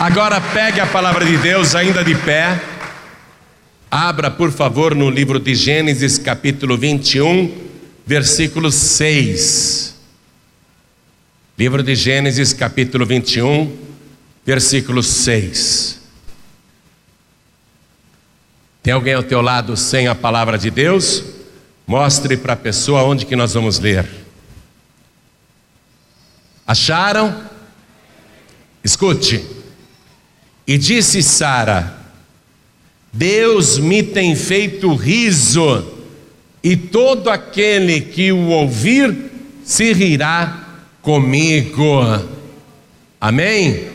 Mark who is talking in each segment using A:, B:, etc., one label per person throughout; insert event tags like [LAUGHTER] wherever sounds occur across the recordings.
A: Agora pegue a palavra de Deus, ainda de pé. Abra, por favor, no livro de Gênesis, capítulo 21, versículo 6. Livro de Gênesis, capítulo 21, versículo 6. Tem alguém ao teu lado sem a palavra de Deus? Mostre para a pessoa onde que nós vamos ler. Acharam? Escute. E disse Sara: Deus me tem feito riso, e todo aquele que o ouvir se rirá comigo. Amém?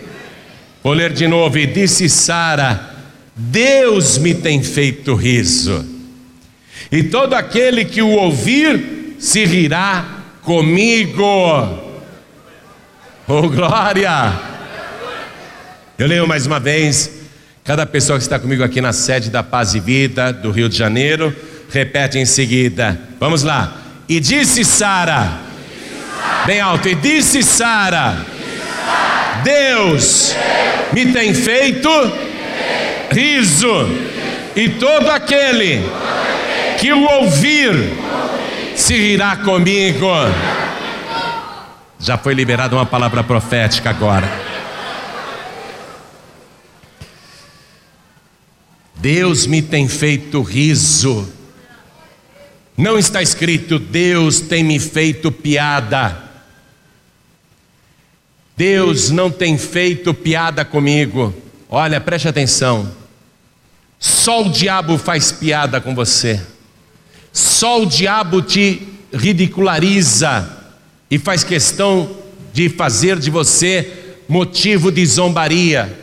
A: Vou ler de novo. E disse Sara: Deus me tem feito riso, e todo aquele que o ouvir se rirá comigo. Oh, glória! Eu leio mais uma vez. Cada pessoa que está comigo aqui na sede da Paz e Vida do Rio de Janeiro, repete em seguida. Vamos lá. E disse Sara, bem alto, e disse Sara: Deus me tem feito riso, e todo aquele que o ouvir se rirá comigo. Já foi liberada uma palavra profética agora. Deus me tem feito riso. Não está escrito, Deus tem me feito piada. Deus não tem feito piada comigo. Olha, preste atenção. Só o diabo faz piada com você. Só o diabo te ridiculariza e faz questão de fazer de você motivo de zombaria,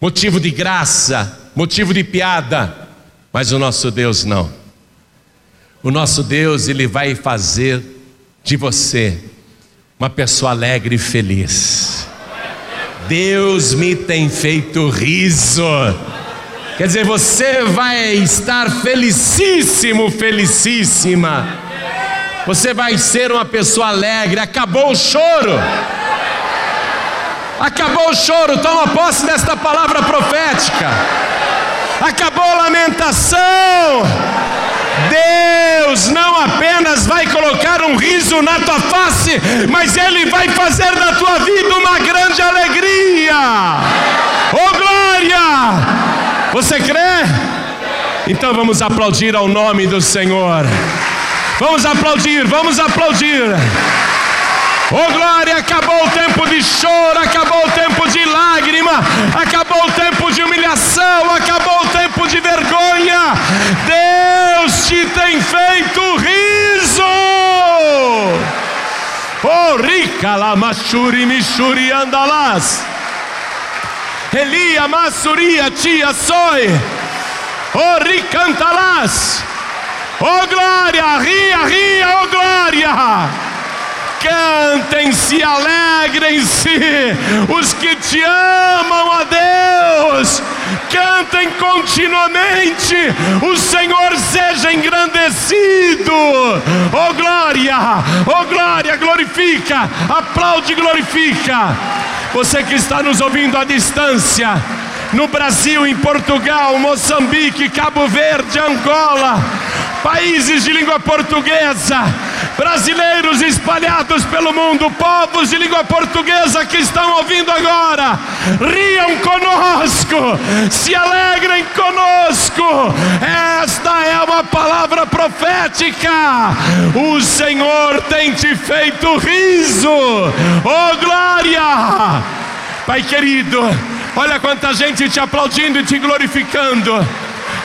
A: motivo de graça, motivo de piada, mas o nosso Deus não. O nosso Deus, ele vai fazer de você uma pessoa alegre e feliz. Deus me tem feito riso. Quer dizer, você vai estar felicíssimo, felicíssima. Você vai ser uma pessoa alegre. Acabou o choro. Acabou o choro. Toma posse desta palavra profética acabou a lamentação. Deus não apenas vai colocar um riso na tua face, mas Ele vai fazer da tua vida uma grande alegria. Oh glória! Você crê? Então vamos aplaudir ao nome do Senhor. Vamos aplaudir, vamos aplaudir. Oh glória, acabou o tempo de choro, acabou o tempo de lágrima, acabou o tempo de humilhação, acabou de vergonha. Deus te tem feito riso. Oh rica la machuri mishuri andalas. Elia masuria tia soy. Oh ricantalas. Oh glória, ria, ria, oh glória. Cantem, se alegrem-se, os que te amam a Deus, cantem continuamente, o Senhor seja engrandecido, oh glória, oh glória, glorifica, aplaude, glorifica. Você que está nos ouvindo à distância, no Brasil, em Portugal, Moçambique, Cabo Verde, Angola, países de língua portuguesa, brasileiros espalhados pelo mundo, povos de língua portuguesa que estão ouvindo agora, riam conosco, se alegrem conosco. Esta é uma palavra profética. O Senhor tem te feito riso, oh glória, Pai querido. Olha quanta gente te aplaudindo e te glorificando.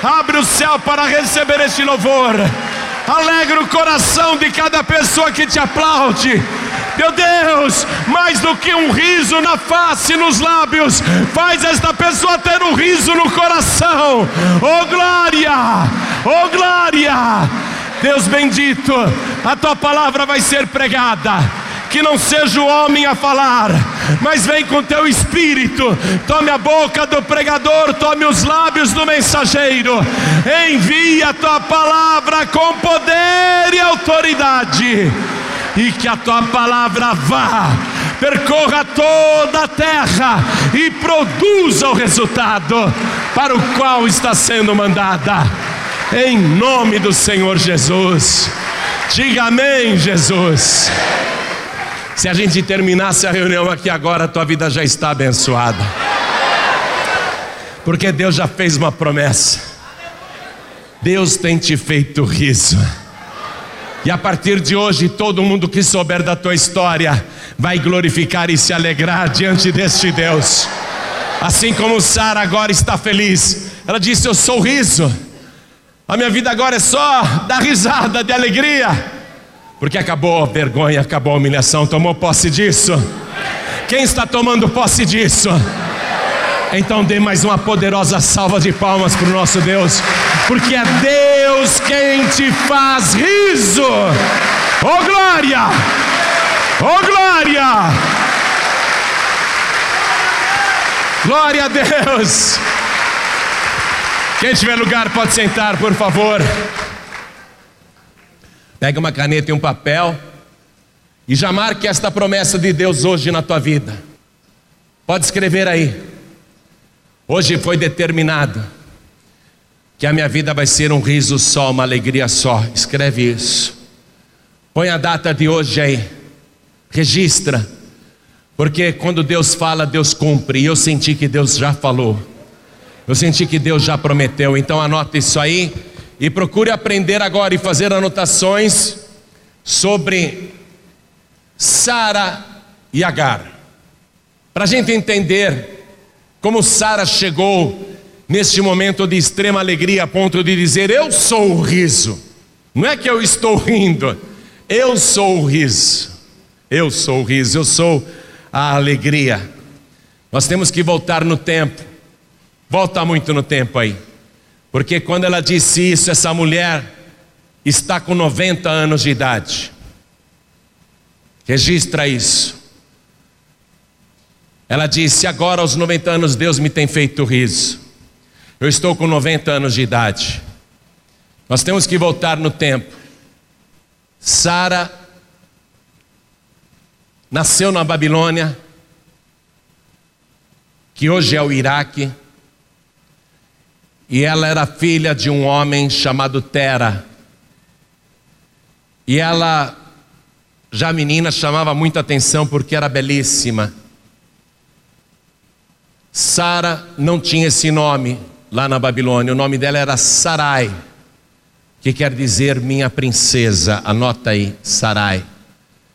A: Abre o céu para receber este louvor. Alegra o coração de cada pessoa que te aplaude. Meu Deus, mais do que um riso na face, nos lábios, faz esta pessoa ter um riso no coração. Oh glória! Oh glória! Deus bendito, a tua palavra vai ser pregada que não seja o homem a falar, mas vem com teu espírito. Tome a boca do pregador, tome os lábios do mensageiro. Envia a tua palavra com poder e autoridade, e que a tua palavra vá percorra toda a terra e produza o resultado para o qual está sendo mandada. Em nome do Senhor Jesus. Diga amém, Jesus. Se a gente terminasse a reunião aqui agora, tua vida já está abençoada. Porque Deus já fez uma promessa. Deus tem te feito riso. E a partir de hoje, todo mundo que souber da tua história vai glorificar e se alegrar diante deste Deus. Assim como Sara agora está feliz, ela disse: Eu sou riso. A minha vida agora é só dar risada de alegria, porque acabou a vergonha, acabou a humilhação. Tomou posse disso? Quem está tomando posse disso? Então dê mais uma poderosa salva de palmas para o nosso Deus, porque é Deus quem te faz riso. Oh glória! Oh glória! Glória a Deus! Quem tiver lugar pode sentar, por favor. Pega uma caneta e um papel e já marque esta promessa de Deus hoje na tua vida. Pode escrever aí. Hoje foi determinado que a minha vida vai ser um riso só, uma alegria só. Escreve isso. Põe a data de hoje aí. Registra. Porque quando Deus fala, Deus cumpre. E eu senti que Deus já falou. Eu senti que Deus já prometeu. Então anota isso aí e procure aprender agora e fazer anotações sobre Sara e Agar. Para a gente entender como Sara chegou neste momento de extrema alegria a ponto de dizer: Eu sou o riso. Não é que eu estou rindo, eu sou o riso. Eu sou o riso, eu sou a alegria. Nós temos que voltar no tempo. Volta muito no tempo aí. Porque quando ela disse isso, essa mulher está com 90 anos de idade. Registra isso. Ela disse: Agora, aos 90 anos, Deus me tem feito riso. Eu estou com 90 anos de idade. Nós temos que voltar no tempo. Sara nasceu na Babilônia, que hoje é o Iraque, e ela era filha de um homem chamado Tera. E ela, já menina, chamava muita atenção porque era belíssima. Sara não tinha esse nome lá na Babilônia, o nome dela era Sarai, que quer dizer minha princesa. Anota aí, Sarai.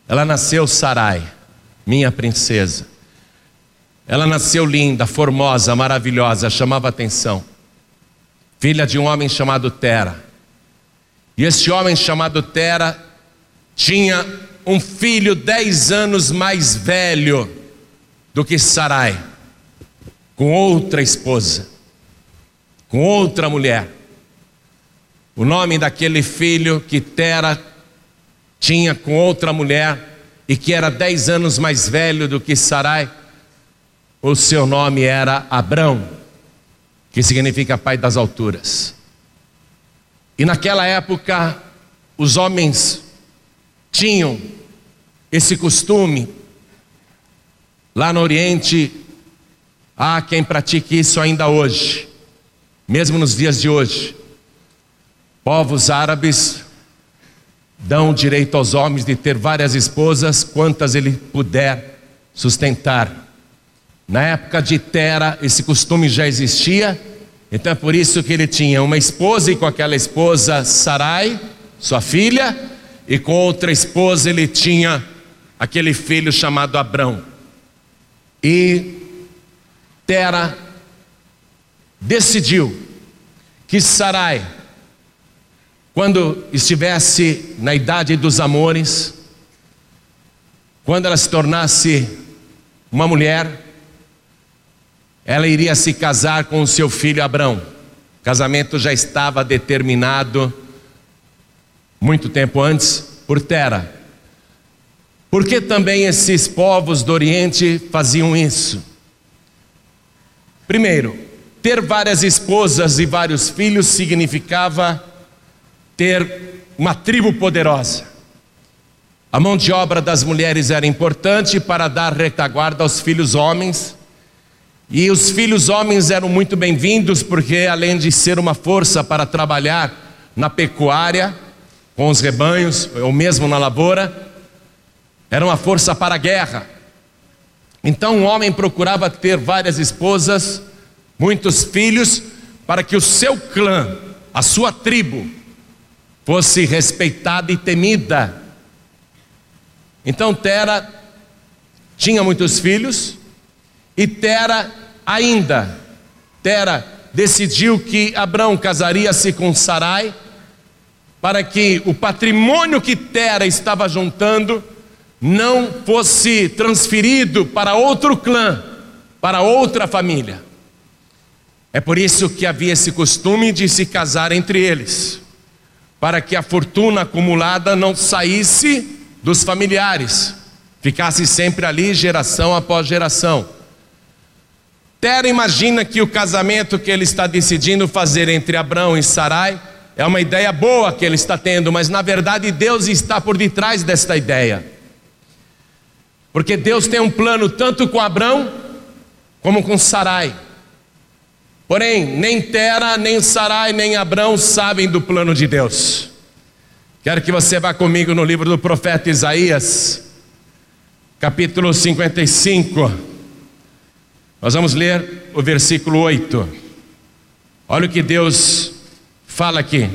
A: Ela nasceu Sarai, minha princesa. Ela nasceu linda, formosa, maravilhosa, chamava atenção. Filha de um homem chamado Tera. E esse homem chamado Tera tinha um filho dez anos mais velho do que Sarai com outra esposa, com outra mulher. O nome daquele filho que Tera tinha com outra mulher e que era dez anos mais velho do que Sarai, o seu nome era Abrão, que significa pai das alturas. E naquela época, os homens tinham esse costume, lá no Oriente, Há quem pratique isso ainda hoje, mesmo nos dias de hoje. Povos árabes dão direito aos homens de ter várias esposas, quantas ele puder sustentar. Na época de Tera, esse costume já existia, então é por isso que ele tinha uma esposa e com aquela esposa Sarai, sua filha, e com outra esposa ele tinha aquele filho chamado Abrão. E Tera decidiu que Sarai, quando estivesse na idade dos amores, quando ela se tornasse uma mulher, ela iria se casar com o seu filho Abrão. O casamento já estava determinado muito tempo antes por Tera. Por que também esses povos do Oriente faziam isso? Primeiro, ter várias esposas e vários filhos significava ter uma tribo poderosa. A mão de obra das mulheres era importante para dar retaguarda aos filhos homens. E os filhos homens eram muito bem-vindos, porque além de ser uma força para trabalhar na pecuária, com os rebanhos, ou mesmo na lavoura, era uma força para a guerra. Então o homem procurava ter várias esposas, muitos filhos, para que o seu clã, a sua tribo, fosse respeitada e temida. Então Tera tinha muitos filhos, e Tera ainda, Tera decidiu que Abraão casaria-se com Sarai, para que o patrimônio que Tera estava juntando não fosse transferido para outro clã, para outra família. É por isso que havia esse costume de se casar entre eles, para que a fortuna acumulada não saísse dos familiares, ficasse sempre ali geração após geração. Tera imagina que o casamento que ele está decidindo fazer entre Abraão e Sarai é uma ideia boa que ele está tendo, mas na verdade Deus está por detrás desta ideia. Porque Deus tem um plano tanto com Abraão como com Sarai. Porém, nem Tera, nem Sarai, nem Abraão sabem do plano de Deus. Quero que você vá comigo no livro do profeta Isaías, capítulo 55. Nós vamos ler o versículo 8. Olha o que Deus fala aqui.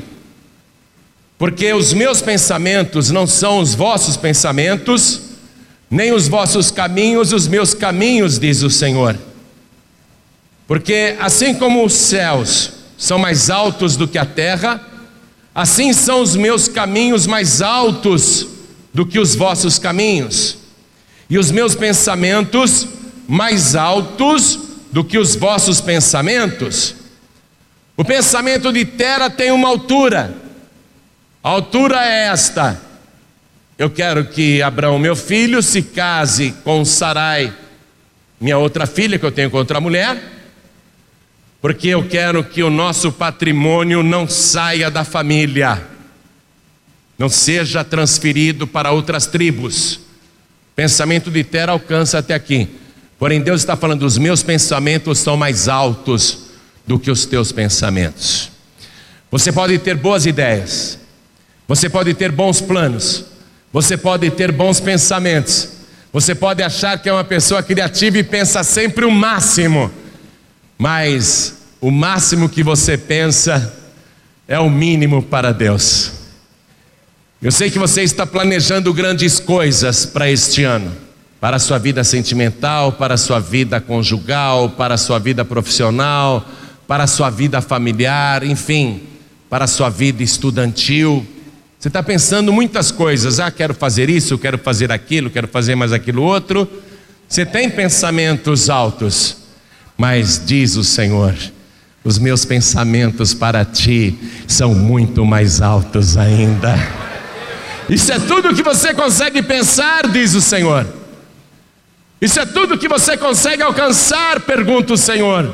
A: Porque os meus pensamentos não são os vossos pensamentos, nem os vossos caminhos, os meus caminhos, diz o Senhor. Porque assim como os céus são mais altos do que a terra, assim são os meus caminhos mais altos do que os vossos caminhos, e os meus pensamentos mais altos do que os vossos pensamentos. O pensamento de terra tem uma altura, a altura é esta, eu quero que Abraão, meu filho, se case com Sarai, minha outra filha que eu tenho com outra mulher, porque eu quero que o nosso patrimônio não saia da família, não seja transferido para outras tribos. Pensamento de terra alcança até aqui. Porém, Deus está falando: os meus pensamentos são mais altos do que os teus pensamentos. Você pode ter boas ideias, você pode ter bons planos, você pode ter bons pensamentos. Você pode achar que é uma pessoa criativa e pensa sempre o máximo. Mas o máximo que você pensa é o mínimo para Deus. Eu sei que você está planejando grandes coisas para este ano, para a sua vida sentimental, para a sua vida conjugal, para a sua vida profissional, para a sua vida familiar, enfim, para a sua vida estudantil. Você está pensando muitas coisas, ah, quero fazer isso, quero fazer aquilo, quero fazer mais aquilo outro. Você tem pensamentos altos, mas diz o Senhor: os meus pensamentos para ti são muito mais altos ainda. Isso é tudo que você consegue pensar, diz o Senhor. Isso é tudo que você consegue alcançar, pergunta o Senhor.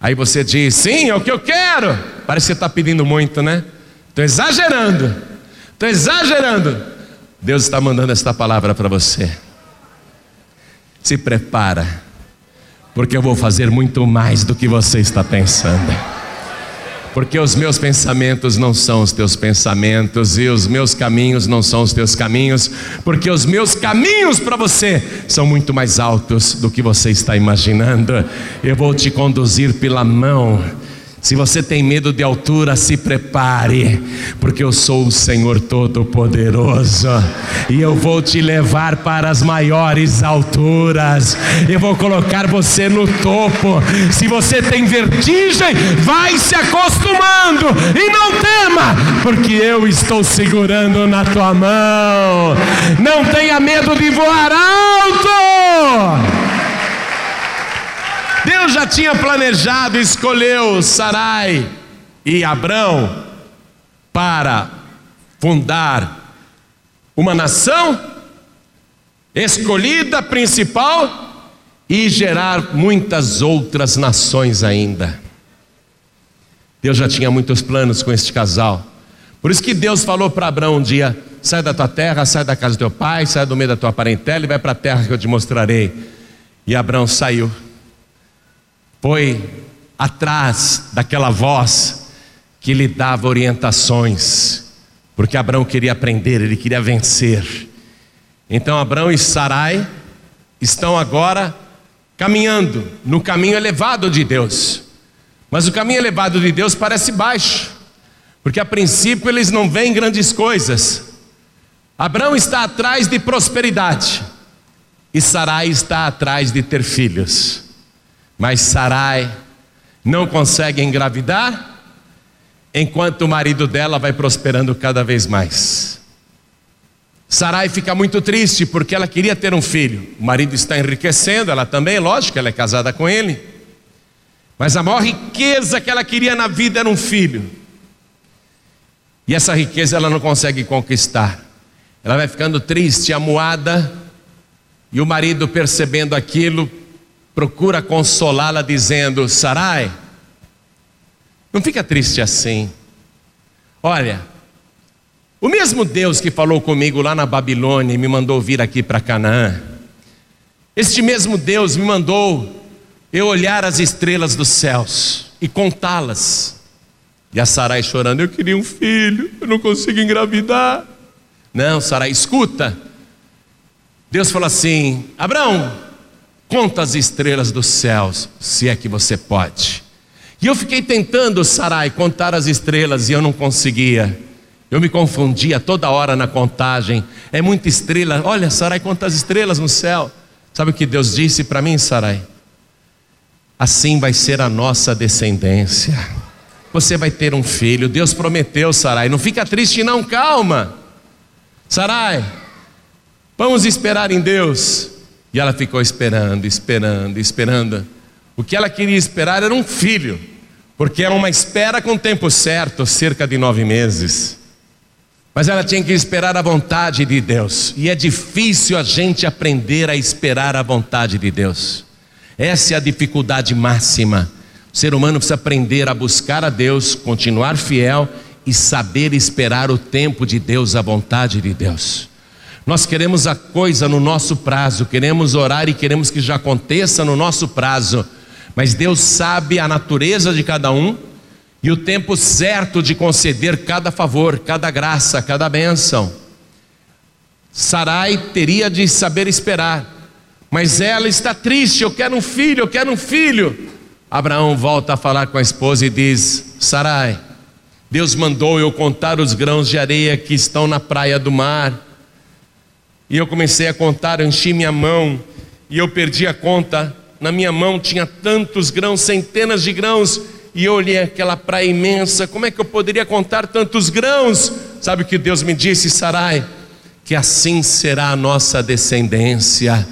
A: Aí você diz: sim, é o que eu quero. Parece que está pedindo muito, né? Estou exagerando. Estou exagerando. Deus está mandando esta palavra para você. Se prepara, porque eu vou fazer muito mais do que você está pensando. Porque os meus pensamentos não são os teus pensamentos, e os meus caminhos não são os teus caminhos, porque os meus caminhos para você são muito mais altos do que você está imaginando. Eu vou te conduzir pela mão se você tem medo de altura, se prepare, porque eu sou o Senhor Todo-Poderoso e eu vou te levar para as maiores alturas. Eu vou colocar você no topo. Se você tem vertigem, vai se acostumando e não tema, porque eu estou segurando na tua mão. Não tenha medo de voar alto. Deus já tinha planejado, escolheu Sarai e Abrão para fundar uma nação escolhida principal e gerar muitas outras nações ainda. Deus já tinha muitos planos com este casal. Por isso que Deus falou para Abraão um dia: sai da tua terra, sai da casa do teu pai, sai do meio da tua parentela e vai para a terra que eu te mostrarei. E Abraão saiu, foi atrás daquela voz que lhe dava orientações, porque Abraão queria aprender, ele queria vencer. Então Abraão e Sarai estão agora caminhando no caminho elevado de Deus. Mas o caminho elevado de Deus parece baixo, porque a princípio eles não veem grandes coisas. Abraão está atrás de prosperidade e Sarai está atrás de ter filhos. Mas Sarai não consegue engravidar, enquanto o marido dela vai prosperando cada vez mais. Sarai fica muito triste porque ela queria ter um filho. O marido está enriquecendo, ela também, lógico, ela é casada com ele. Mas a maior riqueza que ela queria na vida era um filho. E essa riqueza ela não consegue conquistar. Ela vai ficando triste, amuada, e o marido, percebendo aquilo, procura consolá-la, dizendo: Sarai, não fica triste assim. Olha, o mesmo Deus que falou comigo lá na Babilônia e me mandou vir aqui para Canaã, este mesmo Deus me mandou eu olhar as estrelas dos céus e contá-las. E a Sarai chorando, eu queria um filho, eu não consigo engravidar. Não, Sarai, escuta. Deus falou assim: Abraão, conta as estrelas dos céus, se é que você pode. E eu fiquei tentando, Sarai, contar as estrelas e eu não conseguia. Eu me confundia toda hora na contagem. É muita estrela. Olha, Sarai, quantas estrelas no céu. Sabe o que Deus disse para mim, Sarai? Assim vai ser a nossa descendência. Você vai ter um filho. Deus prometeu, Sarai. Não fica triste, não, calma. Sarai, vamos esperar em Deus. E ela ficou esperando, esperando, esperando. O que ela queria esperar era um filho, porque era uma espera com tempo certo cerca de nove meses. Mas ela tinha que esperar a vontade de Deus. E é difícil a gente aprender a esperar a vontade de Deus. Essa é a dificuldade máxima. O ser humano precisa aprender a buscar a Deus, continuar fiel e saber esperar o tempo de Deus, a vontade de Deus. Nós queremos a coisa no nosso prazo, queremos orar e queremos que já aconteça no nosso prazo, mas Deus sabe a natureza de cada um e o tempo certo de conceder cada favor, cada graça, cada bênção. Sarai teria de saber esperar, mas ela está triste. Eu quero um filho, eu quero um filho. Abraão volta a falar com a esposa e diz: Sarai, Deus mandou eu contar os grãos de areia que estão na praia do mar. E eu comecei a contar, enchi minha mão e eu perdi a conta. Na minha mão tinha tantos grãos, centenas de grãos e eu olhei aquela praia imensa, como é que eu poderia contar tantos grãos? Sabe o que Deus me disse, Sarai? Que assim será a nossa descendência.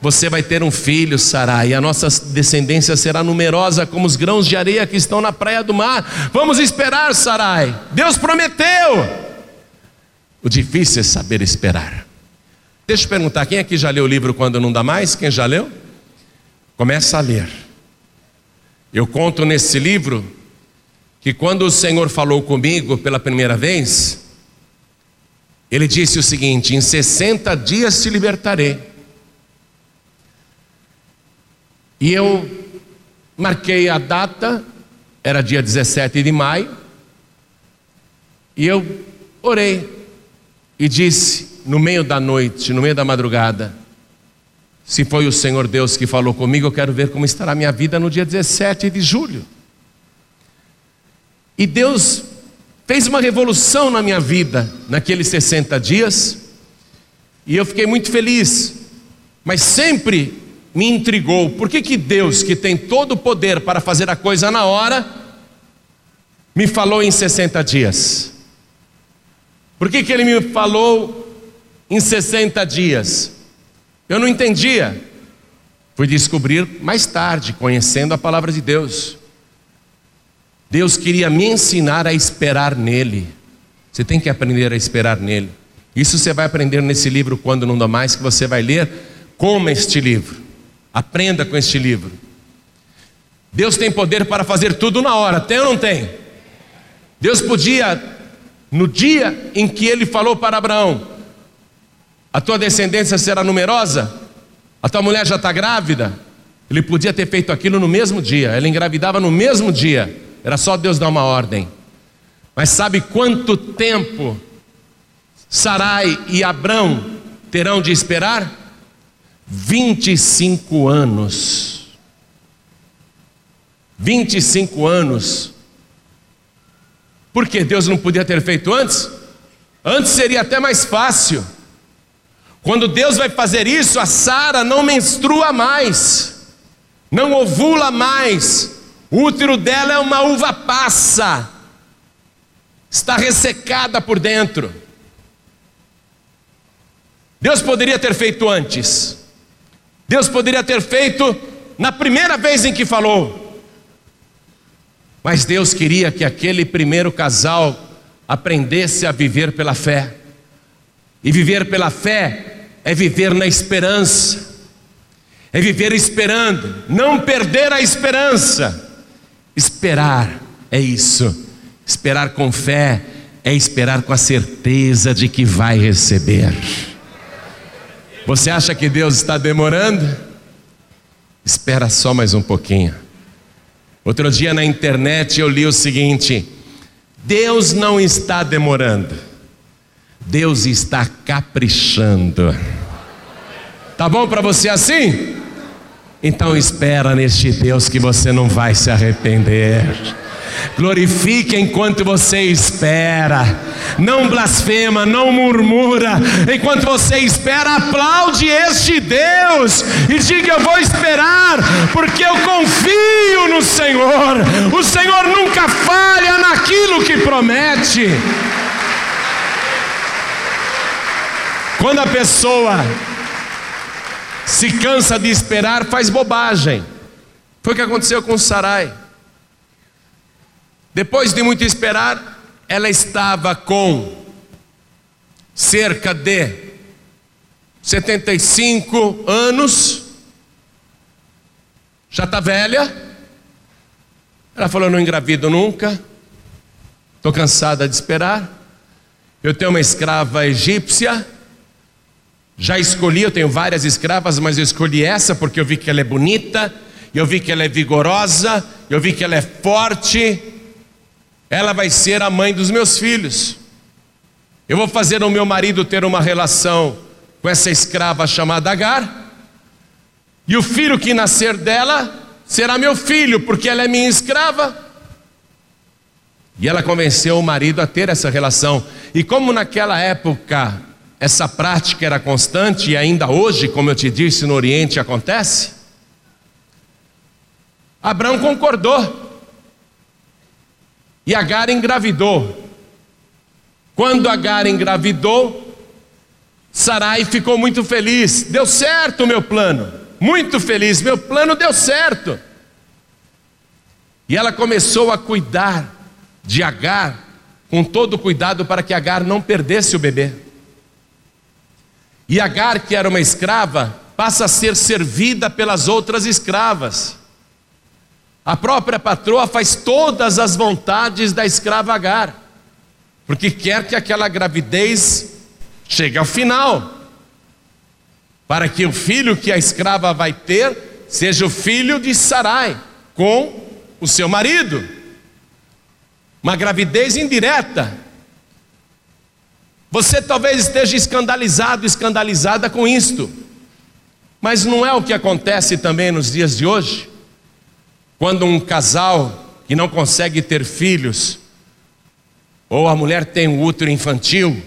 A: Você vai ter um filho, Sarai, e a nossa descendência será numerosa como os grãos de areia que estão na praia do mar. Vamos esperar, Sarai. Deus prometeu. O difícil é saber esperar. Deixa eu perguntar: quem aqui já leu o livro Quando Não Dá Mais? Quem já leu? Começa a ler. Eu conto nesse livro que quando o Senhor falou comigo pela primeira vez, ele disse o seguinte: em 60 dias te libertarei. E eu marquei a data, era dia 17 de maio, e eu orei e disse, no meio da noite, no meio da madrugada, se foi o Senhor Deus que falou comigo, eu quero ver como estará a minha vida no dia 17 de julho. E Deus fez uma revolução na minha vida naqueles 60 dias, e eu fiquei muito feliz, mas sempre me intrigou: por que, que Deus, que tem todo o poder para fazer a coisa na hora, me falou em 60 dias? Por que, que Ele me falou em 60 dias? Eu não entendia. Fui descobrir mais tarde, conhecendo a palavra de Deus. Deus queria me ensinar a esperar nele. Você tem que aprender a esperar nele. Isso você vai aprender nesse livro quando não dá mais, que você vai ler como este livro. Aprenda com este livro. Deus tem poder para fazer tudo na hora, tem ou não tem? Deus podia no dia em que ele falou para Abraão: A tua descendência será numerosa, a tua mulher já está grávida. Ele podia ter feito aquilo no mesmo dia, ela engravidava no mesmo dia, era só Deus dar uma ordem. Mas sabe quanto tempo Sarai e Abrão terão de esperar? 25 anos. 25 anos. Por que Deus não podia ter feito antes? Antes seria até mais fácil. Quando Deus vai fazer isso, a Sara não menstrua mais, não ovula mais. O útero dela é uma uva passa, está ressecada por dentro. Deus poderia ter feito antes. Deus poderia ter feito na primeira vez em que falou. Mas Deus queria que aquele primeiro casal aprendesse a viver pela fé. E viver pela fé é viver na esperança. É viver esperando, não perder a esperança. Esperar é isso. Esperar com fé é esperar com a certeza de que vai receber. Você acha que Deus está demorando? Espera só mais um pouquinho. Outro dia na internet eu li o seguinte: Deus não está demorando, Deus está caprichando. Tá bom para você assim? Então espera neste Deus que você não vai se arrepender. Glorifique enquanto você espera. Não blasfema, não murmura. Enquanto você espera, aplaude este Deus e diga: Eu vou esperar, porque eu confio no Senhor. O Senhor nunca falha naquilo que promete. Quando a pessoa se cansa de esperar, faz bobagem. Foi o que aconteceu com Sarai. Depois de muito esperar, ela estava com cerca de 75 anos, já está velha. Ela falou: Não engravido nunca, estou cansada de esperar. Eu tenho uma escrava egípcia, já escolhi, eu tenho várias escravas, mas eu escolhi essa porque eu vi que ela é bonita, eu vi que ela é vigorosa, eu vi que ela é forte ela vai ser a mãe dos meus filhos. Eu vou fazer o meu marido ter uma relação com essa escrava chamada Agar, e o filho que nascer dela será meu filho, porque ela é minha escrava. E ela convenceu o marido a ter essa relação. E como naquela época essa prática era constante, e ainda hoje, como eu te disse, no Oriente acontece, Abraão concordou. E Agar engravidou. Quando Agar engravidou, Sarai ficou muito feliz. Deu certo o meu plano. Muito feliz. Meu plano deu certo. E ela começou a cuidar de Agar com todo cuidado para que Agar não perdesse o bebê. E Agar, que era uma escrava, passa a ser servida pelas outras escravas. A própria patroa faz todas as vontades da escrava Agar, porque quer que aquela gravidez chegue ao final, para que o filho que a escrava vai ter seja o filho de Sarai, com o seu marido. Uma gravidez indireta. Você talvez esteja escandalizado, escandalizada com isto, mas não é o que acontece também nos dias de hoje? Quando um casal que não consegue ter filhos, ou a mulher tem um útero infantil,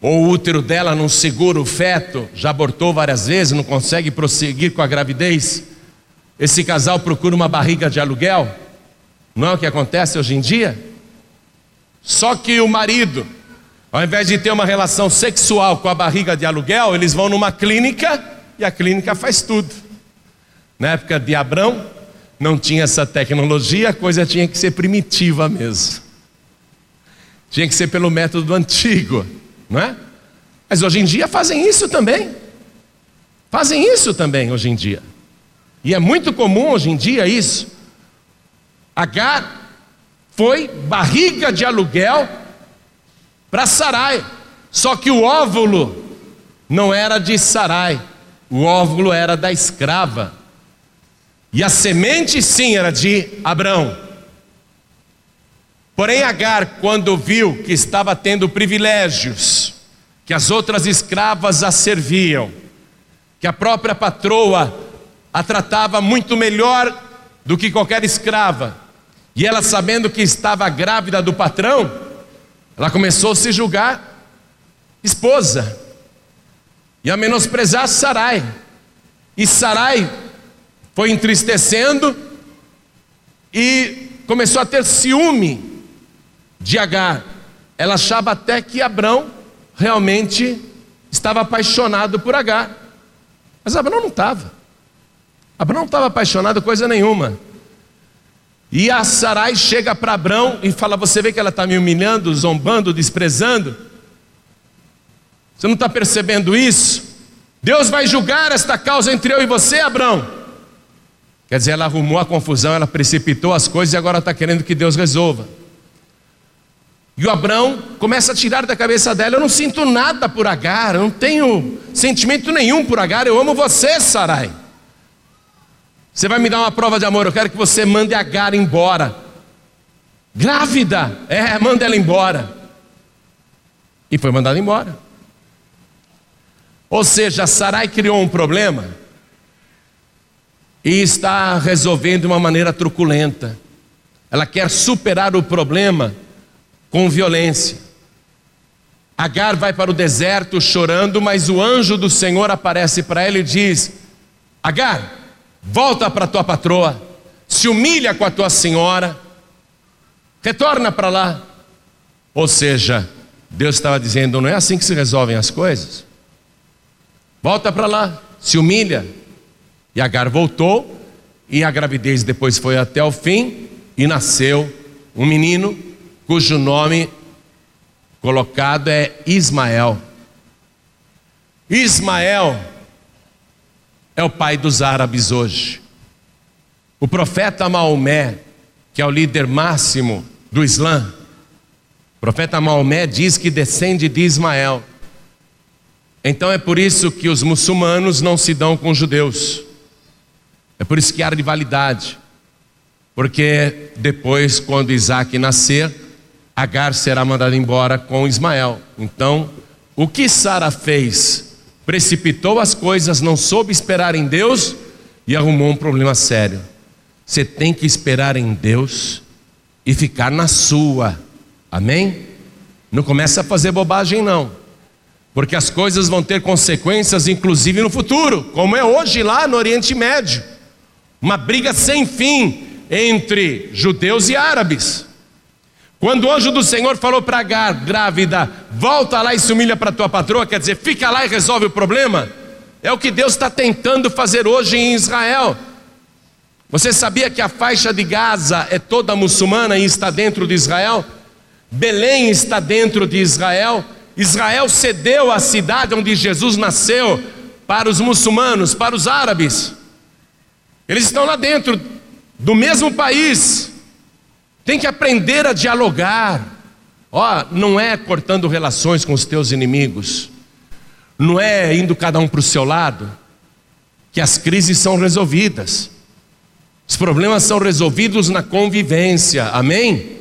A: ou o útero dela não segura o feto, já abortou várias vezes, não consegue prosseguir com a gravidez, esse casal procura uma barriga de aluguel. Não é o que acontece hoje em dia? Só que o marido, ao invés de ter uma relação sexual com a barriga de aluguel, eles vão numa clínica e a clínica faz tudo. Na época de Abrão, não tinha essa tecnologia, a coisa tinha que ser primitiva mesmo. Tinha que ser pelo método antigo, não é? Mas hoje em dia fazem isso também. Fazem isso também hoje em dia. E é muito comum hoje em dia isso. Agar foi barriga de aluguel para Sarai. Só que o óvulo não era de Sarai, o óvulo era da escrava. E a semente sim era de Abrão. Porém, Agar, quando viu que estava tendo privilégios, que as outras escravas a serviam, que a própria patroa a tratava muito melhor do que qualquer escrava, e ela sabendo que estava grávida do patrão, ela começou a se julgar esposa e a menosprezar Sarai. E Sarai foi entristecendo e começou a ter ciúme de Agar. Ela achava até que Abrão realmente estava apaixonado por Agar. Mas Abraão não estava. Abraão não estava apaixonado coisa nenhuma. E a Sarai chega para Abrão e fala: Você vê que ela está me humilhando, zombando, desprezando? Você não está percebendo isso? Deus vai julgar esta causa entre eu e você, Abrão. Quer dizer, ela arrumou a confusão, ela precipitou as coisas e agora está querendo que Deus resolva. E o Abrão começa a tirar da cabeça dela: Eu não sinto nada por Agar, eu não tenho sentimento nenhum por Agar, eu amo você, Sarai. Você vai me dar uma prova de amor, eu quero que você mande Agar embora. Grávida, é, manda ela embora. E foi mandada embora. Ou seja, Sarai criou um problema e está resolvendo de uma maneira truculenta. Ela quer superar o problema com violência. Agar vai para o deserto chorando, mas o anjo do Senhor aparece para ela e diz: Agar, volta para tua patroa, se humilha com a tua senhora, retorna para lá. Ou seja, Deus estava dizendo: não é assim que se resolvem as coisas. Volta para lá, se humilha. E Agar voltou, e a gravidez depois foi até o fim, e nasceu um menino cujo nome colocado é Ismael. Ismael é o pai dos árabes hoje. O profeta Maomé, que é o líder máximo do Islã, o profeta Maomé diz que descende de Ismael. Então é por isso que os muçulmanos não se dão com os judeus. É por isso que há rivalidade. Porque depois, quando Isaac nascer, Agar será mandada embora com Ismael. Então, o que Sara fez precipitou as coisas, não soube esperar em Deus e arrumou um problema sério. Você tem que esperar em Deus e ficar na sua. Amém? Não começa a fazer bobagem não. Porque as coisas vão ter consequências inclusive no futuro, como é hoje lá no Oriente Médio. Uma briga sem fim entre judeus e árabes. Quando o anjo do Senhor falou para Agar, grávida, volta lá e se humilha para tua patroa, quer dizer, fica lá e resolve o problema, é o que Deus está tentando fazer hoje em Israel. Você sabia que a faixa de Gaza é toda muçulmana e está dentro de Israel? Belém está dentro de Israel. Israel cedeu a cidade onde Jesus nasceu para os muçulmanos, para os árabes. Eles estão lá dentro do mesmo país, tem que aprender a dialogar. Ó, não é cortando relações com os teus inimigos, não é indo cada um para o seu lado, que as crises são resolvidas. Os problemas são resolvidos na convivência, amém?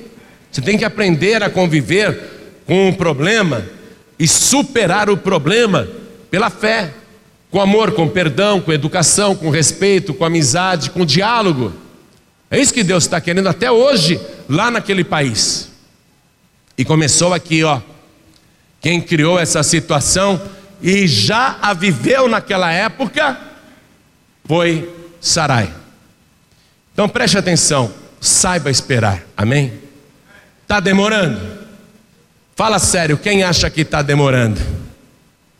A: Você tem que aprender a conviver com o problema e superar o problema pela fé, com amor, com perdão, com educação, com respeito, com amizade, com diálogo. É isso que Deus está querendo até hoje, lá naquele país. E começou aqui, ó. Quem criou essa situação e já a viveu naquela época foi Sarai. Então preste atenção, saiba esperar, amém? Está demorando? Fala sério, quem acha que está demorando?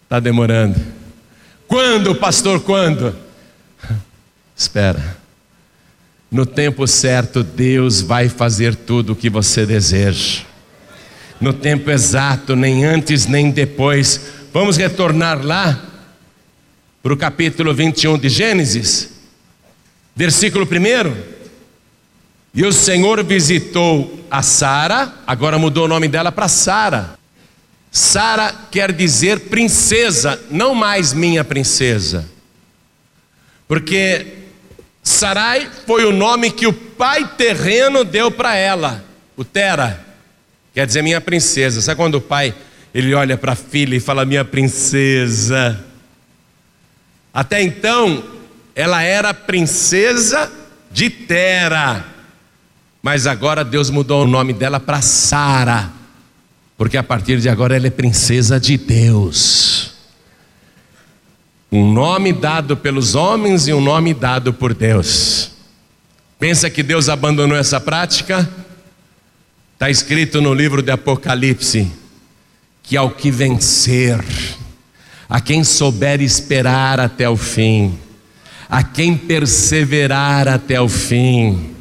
A: Está demorando. Quando, pastor, quando? [LAUGHS] Espera. No tempo certo, Deus vai fazer tudo o que você deseja. No tempo exato, nem antes nem depois. Vamos retornar lá para o capítulo 21 de Gênesis, versículo 1. E o Senhor visitou a Sara, agora mudou o nome dela para Sara. Sara quer dizer princesa, não mais minha princesa. Porque Sarai foi o nome que o pai terreno deu para ela, o Tera. Quer dizer minha princesa. Sabe quando o pai ele olha para a filha e fala minha princesa? Até então, ela era princesa de Tera. Mas agora Deus mudou o nome dela para Sara porque a partir de agora ela é princesa de Deus. Um nome dado pelos homens e um nome dado por Deus. Pensa que Deus abandonou essa prática? Está escrito no livro de Apocalipse que ao que vencer, a quem souber esperar até o fim, a quem perseverar até o fim,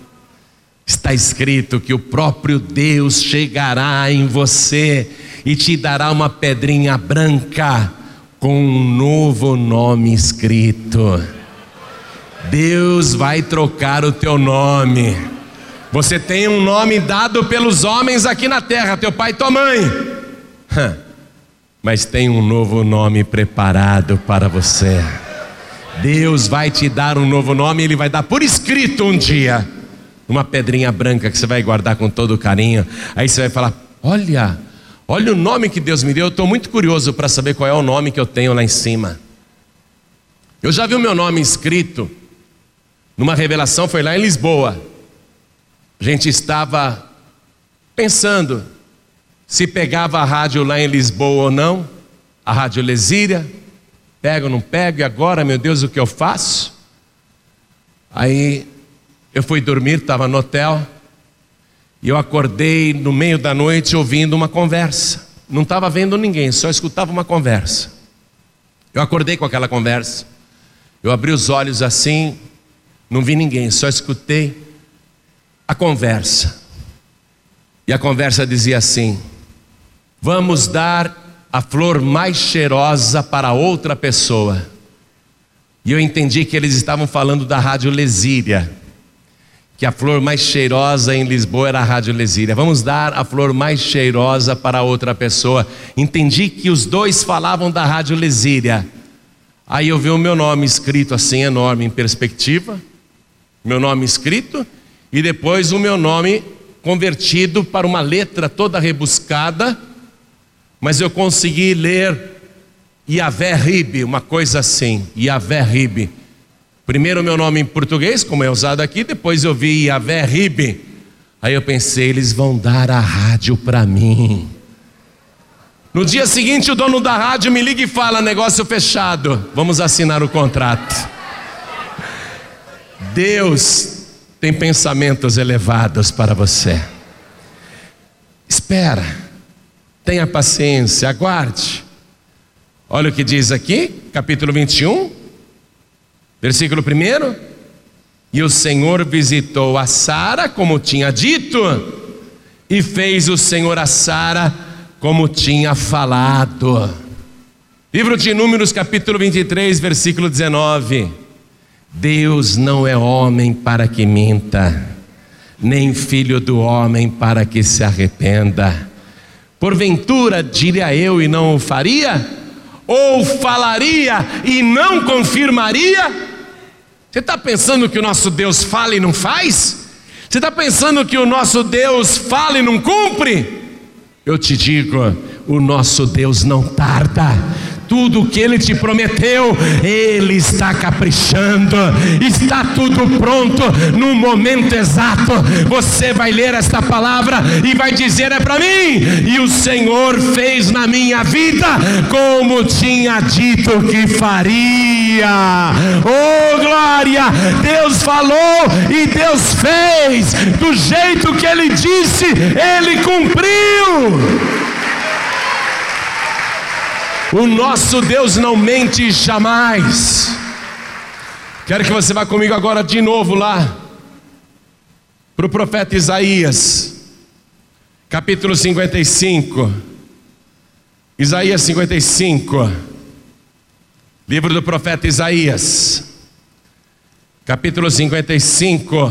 A: Está escrito que o próprio Deus chegará em você e te dará uma pedrinha branca com um novo nome escrito. Deus vai trocar o teu nome. Você tem um nome dado pelos homens aqui na terra, teu pai e tua mãe. Mas tem um novo nome preparado para você. Deus vai te dar um novo nome, Ele vai dar por escrito um dia uma pedrinha branca que você vai guardar com todo carinho. Aí você vai falar: Olha, olha o nome que Deus me deu. Eu estou muito curioso para saber qual é o nome que eu tenho lá em cima. Eu já vi o meu nome escrito numa revelação, foi lá em Lisboa. A gente estava pensando se pegava a rádio lá em Lisboa ou não, a rádio Lesíria, pego ou não pego, e agora, meu Deus, o que eu faço? Aí eu fui dormir, estava no hotel, e eu acordei no meio da noite ouvindo uma conversa. Não estava vendo ninguém, só escutava uma conversa. Eu acordei com aquela conversa. Eu abri os olhos assim, não vi ninguém, só escutei a conversa. E a conversa dizia assim: Vamos dar a flor mais cheirosa para outra pessoa. E eu entendi que eles estavam falando da Rádio Lesíria que a flor mais cheirosa em Lisboa era a Rádio Lesíria. Vamos dar a flor mais cheirosa para outra pessoa. Entendi que os dois falavam da Rádio Lesíria. Aí eu vi o meu nome escrito assim, enorme, em perspectiva. Meu nome escrito. E depois o meu nome convertido para uma letra toda rebuscada. Mas eu consegui ler Yahvé Ribe, uma coisa assim. Yahvé Ribe Primeiro meu nome em português, como é usado aqui, depois eu vi Yahvé Ribe. Aí eu pensei, eles vão dar a rádio para mim. No dia seguinte, o dono da rádio me liga e fala: negócio fechado, vamos assinar o contrato. Deus tem pensamentos elevados para você. Espera, tenha paciência, aguarde. Olha o que diz aqui, capítulo 21, Versículo 1: E o Senhor visitou a Sara, como tinha dito, e fez o Senhor a Sara como tinha falado. Livro de Números, capítulo 23, versículo 19. Deus não é homem para que minta, nem filho do homem para que se arrependa. Porventura diria eu e não o faria? Ou falaria e não confirmaria? Você está pensando que o nosso Deus fala e não faz? Você está pensando que o nosso Deus fala e não cumpre? Eu te digo, o nosso Deus não tarda tudo que Ele te prometeu, Ele está caprichando, está tudo pronto no momento exato. Você vai ler esta palavra e vai dizer: É para mim, e o Senhor fez na minha vida como tinha dito que faria. Oh glória! Deus falou e Deus fez, do jeito que Ele disse, Ele cumpriu. O nosso Deus não mente jamais. Quero que você vá comigo agora de novo lá, para o profeta Isaías, capítulo 55. Isaías 55, livro do profeta Isaías, capítulo 55,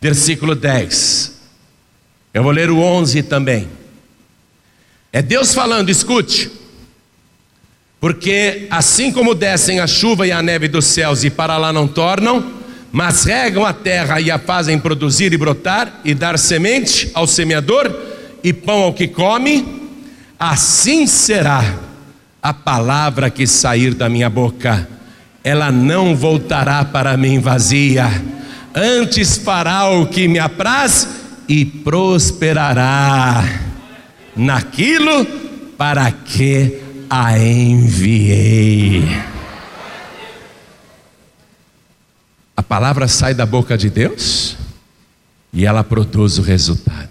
A: versículo 10. Eu vou ler o 11 também. É Deus falando, escute. Porque assim como descem a chuva e a neve dos céus e para lá não tornam, mas regam a terra e a fazem produzir e brotar e dar semente ao semeador e pão ao que come, assim será a palavra que sair da minha boca. Ela não voltará para mim vazia, antes fará o que me apraz e prosperará naquilo para que a enviei. A palavra sai da boca de Deus e ela produz o resultado.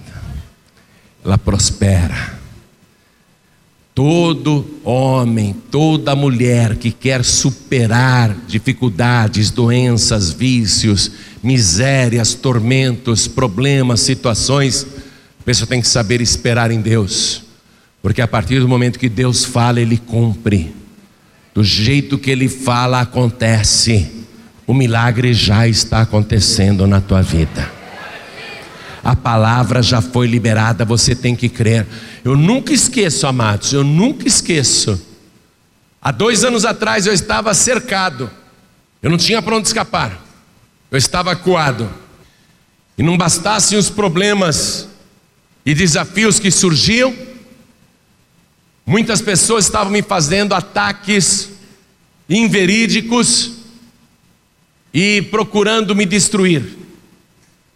A: Ela prospera. Todo homem, toda mulher que quer superar dificuldades, doenças, vícios, misérias, tormentos, problemas, situações, pessoa tem que saber esperar em Deus. Porque a partir do momento que Deus fala, Ele cumpre. Do jeito que Ele fala, acontece. O milagre já está acontecendo na tua vida. A palavra já foi liberada, você tem que crer. Eu nunca esqueço, amados, eu nunca esqueço. Há dois anos atrás eu estava cercado, eu não tinha para onde escapar, eu estava acuado. E não bastassem os problemas e desafios que surgiam, Muitas pessoas estavam me fazendo ataques inverídicos e procurando me destruir.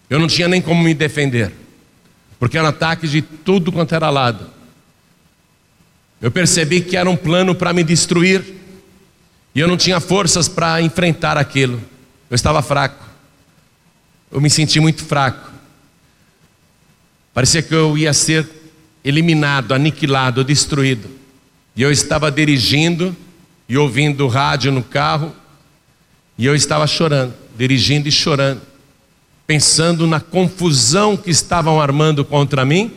A: Eu não tinha nem como me defender, porque eram ataques de tudo quanto era lado. Eu percebi que era um plano para me destruir e eu não tinha forças para enfrentar aquilo. Eu estava fraco. Eu me senti muito fraco. Parecia que eu ia ser eliminado, aniquilado, destruído. E eu estava dirigindo e ouvindo rádio no carro, e eu estava chorando, dirigindo e chorando, pensando na confusão que estavam armando contra mim,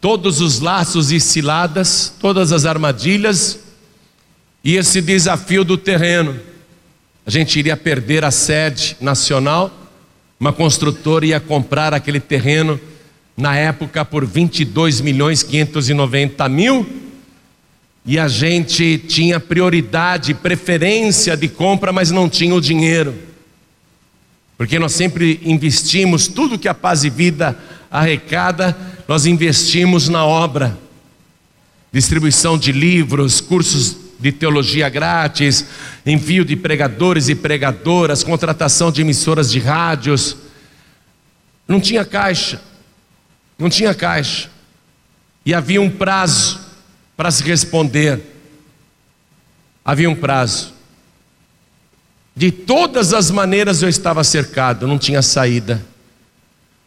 A: todos os laços e ciladas, todas as armadilhas, e esse desafio do terreno. A gente iria perder a sede nacional, uma construtora ia comprar aquele terreno na época por 22 milhões 590 mil, e a gente tinha prioridade, preferência de compra, mas não tinha o dinheiro. Porque nós sempre investimos tudo que a paz e vida arrecada, nós investimos na obra. Distribuição de livros, cursos de teologia grátis, envio de pregadores e pregadoras, contratação de emissoras de rádios. Não tinha caixa. Não tinha caixa. E havia um prazo para se responder. Havia um prazo. De todas as maneiras eu estava cercado, não tinha saída.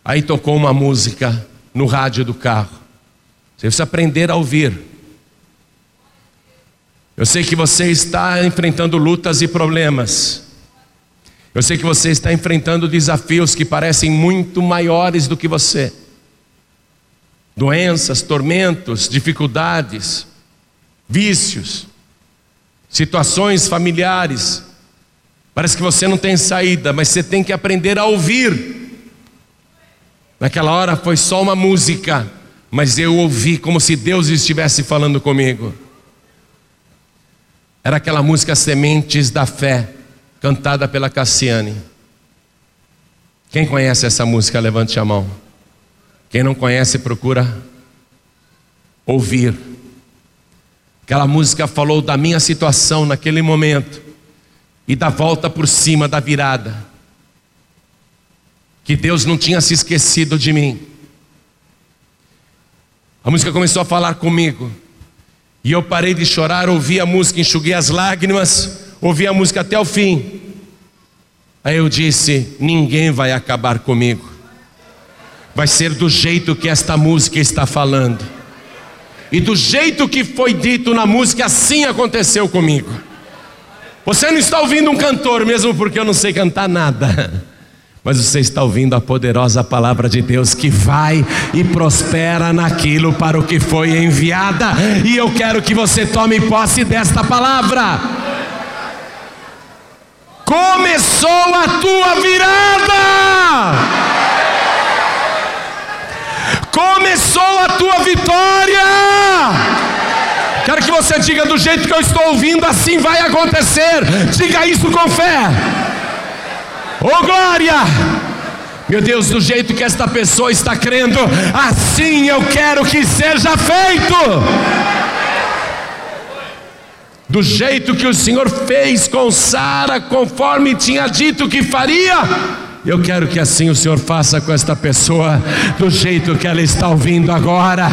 A: Aí tocou uma música no rádio do carro. Você precisa aprender a ouvir. Eu sei que você está enfrentando lutas e problemas. Eu sei que você está enfrentando desafios que parecem muito maiores do que você doenças, tormentos, dificuldades, vícios, situações familiares. Parece que você não tem saída, mas você tem que aprender a ouvir. Naquela hora foi só uma música, mas eu ouvi como se Deus estivesse falando comigo. Era aquela música Sementes da Fé, cantada pela Cassiane. Quem conhece essa música, levante a mão. Quem não conhece, procura ouvir. Aquela música falou da minha situação naquele momento e da volta por cima da virada. Que Deus não tinha se esquecido de mim. A música começou a falar comigo. E eu parei de chorar, ouvi a música, enxuguei as lágrimas, ouvi a música até o fim. Aí eu disse: ninguém vai acabar comigo vai ser do jeito que esta música está falando. E do jeito que foi dito na música, assim aconteceu comigo. Você não está ouvindo um cantor, mesmo porque eu não sei cantar nada. Mas você está ouvindo a poderosa palavra de Deus que vai e prospera naquilo para o que foi enviada. E eu quero que você tome posse desta palavra. Começou a tua virada. Começou a tua vitória. você diga do jeito que eu estou ouvindo, assim vai acontecer. Diga isso com fé. Oh glória! Meu Deus, do jeito que esta pessoa está crendo, assim eu quero que seja feito. Do jeito que o Senhor fez com Sara, conforme tinha dito que faria, eu quero que assim o Senhor faça com esta pessoa, do jeito que ela está ouvindo agora.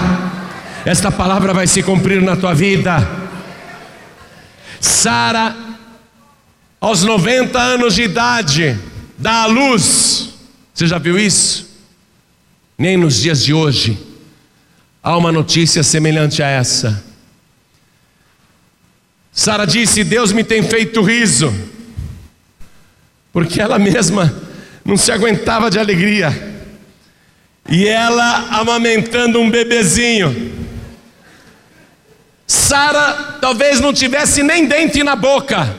A: Esta palavra vai se cumprir na tua vida. Sara, aos 90 anos de idade, dá à luz. Você já viu isso? Nem nos dias de hoje há uma notícia semelhante a essa. Sara disse: Deus me tem feito riso, porque ela mesma não se aguentava de alegria. E ela amamentando um bebezinho. Sara talvez não tivesse nem dente na boca,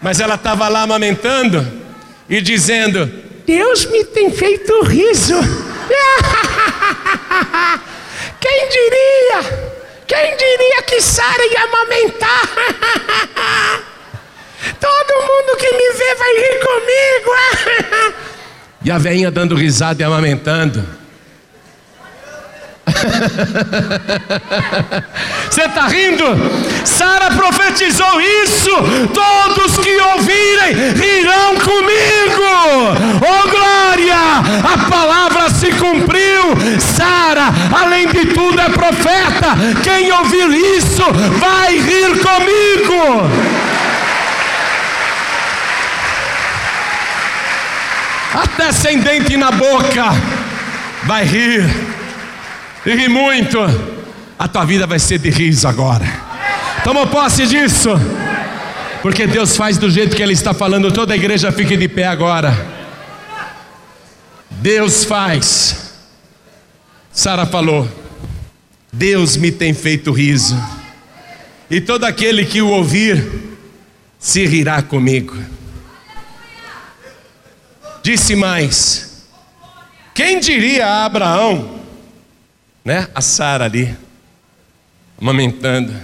A: mas ela estava lá amamentando e dizendo: Deus me tem feito riso. [LAUGHS] Quem diria? Quem diria que Sara ia amamentar? [LAUGHS] Todo mundo que me vê vai rir comigo. [LAUGHS] e a veinha dando risada e amamentando. [LAUGHS] Você está rindo? Sara profetizou isso. Todos que ouvirem rirão comigo. Oh glória! A palavra se cumpriu. Sara, além de tudo, é profeta. Quem ouvir isso vai rir comigo. Até sem dente na boca, vai rir e ri muito, a tua vida vai ser de riso agora. Toma posse disso, porque Deus faz do jeito que Ele está falando. Toda a igreja fique de pé agora. Deus faz. Sara falou: Deus me tem feito riso, e todo aquele que o ouvir se rirá comigo. Disse mais: Quem diria a Abraão? né? A Sara ali, amamentando.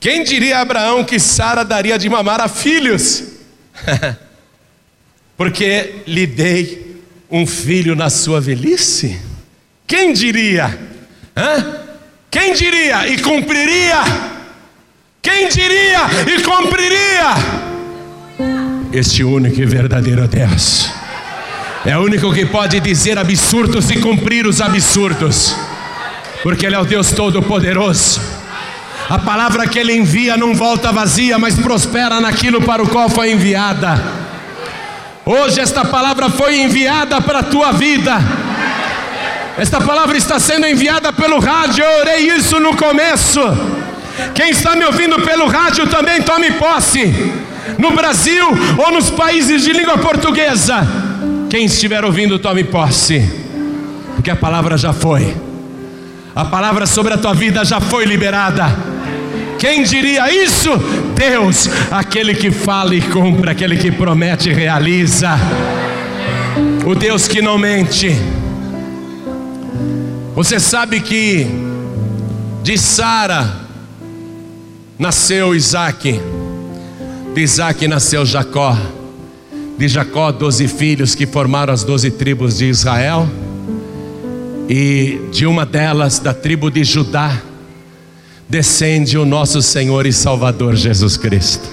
A: Quem diria a Abraão que Sara daria de mamar a filhos? [LAUGHS] Porque lhe dei um filho na sua velhice? Quem diria? Hã? Quem diria e cumpriria? Quem diria e cumpriria? Este único e verdadeiro Deus. É o único que pode dizer absurdos e cumprir os absurdos, porque Ele é o Deus Todo-Poderoso. A palavra que Ele envia não volta vazia, mas prospera naquilo para o qual foi enviada. Hoje esta palavra foi enviada para a tua vida. Esta palavra está sendo enviada pelo rádio. Eu orei isso no começo. Quem está me ouvindo pelo rádio também tome posse. No Brasil ou nos países de língua portuguesa quem estiver ouvindo, tome posse, porque a palavra já foi, a palavra sobre a tua vida já foi liberada. Quem diria isso? Deus, aquele que fala e cumpre, aquele que promete e realiza, o Deus que não mente. Você sabe que de Sara nasceu Isaac, de Isaac nasceu Jacó de Jacó, doze filhos que formaram as doze tribos de Israel, e de uma delas, da tribo de Judá, descende o nosso Senhor e Salvador Jesus Cristo.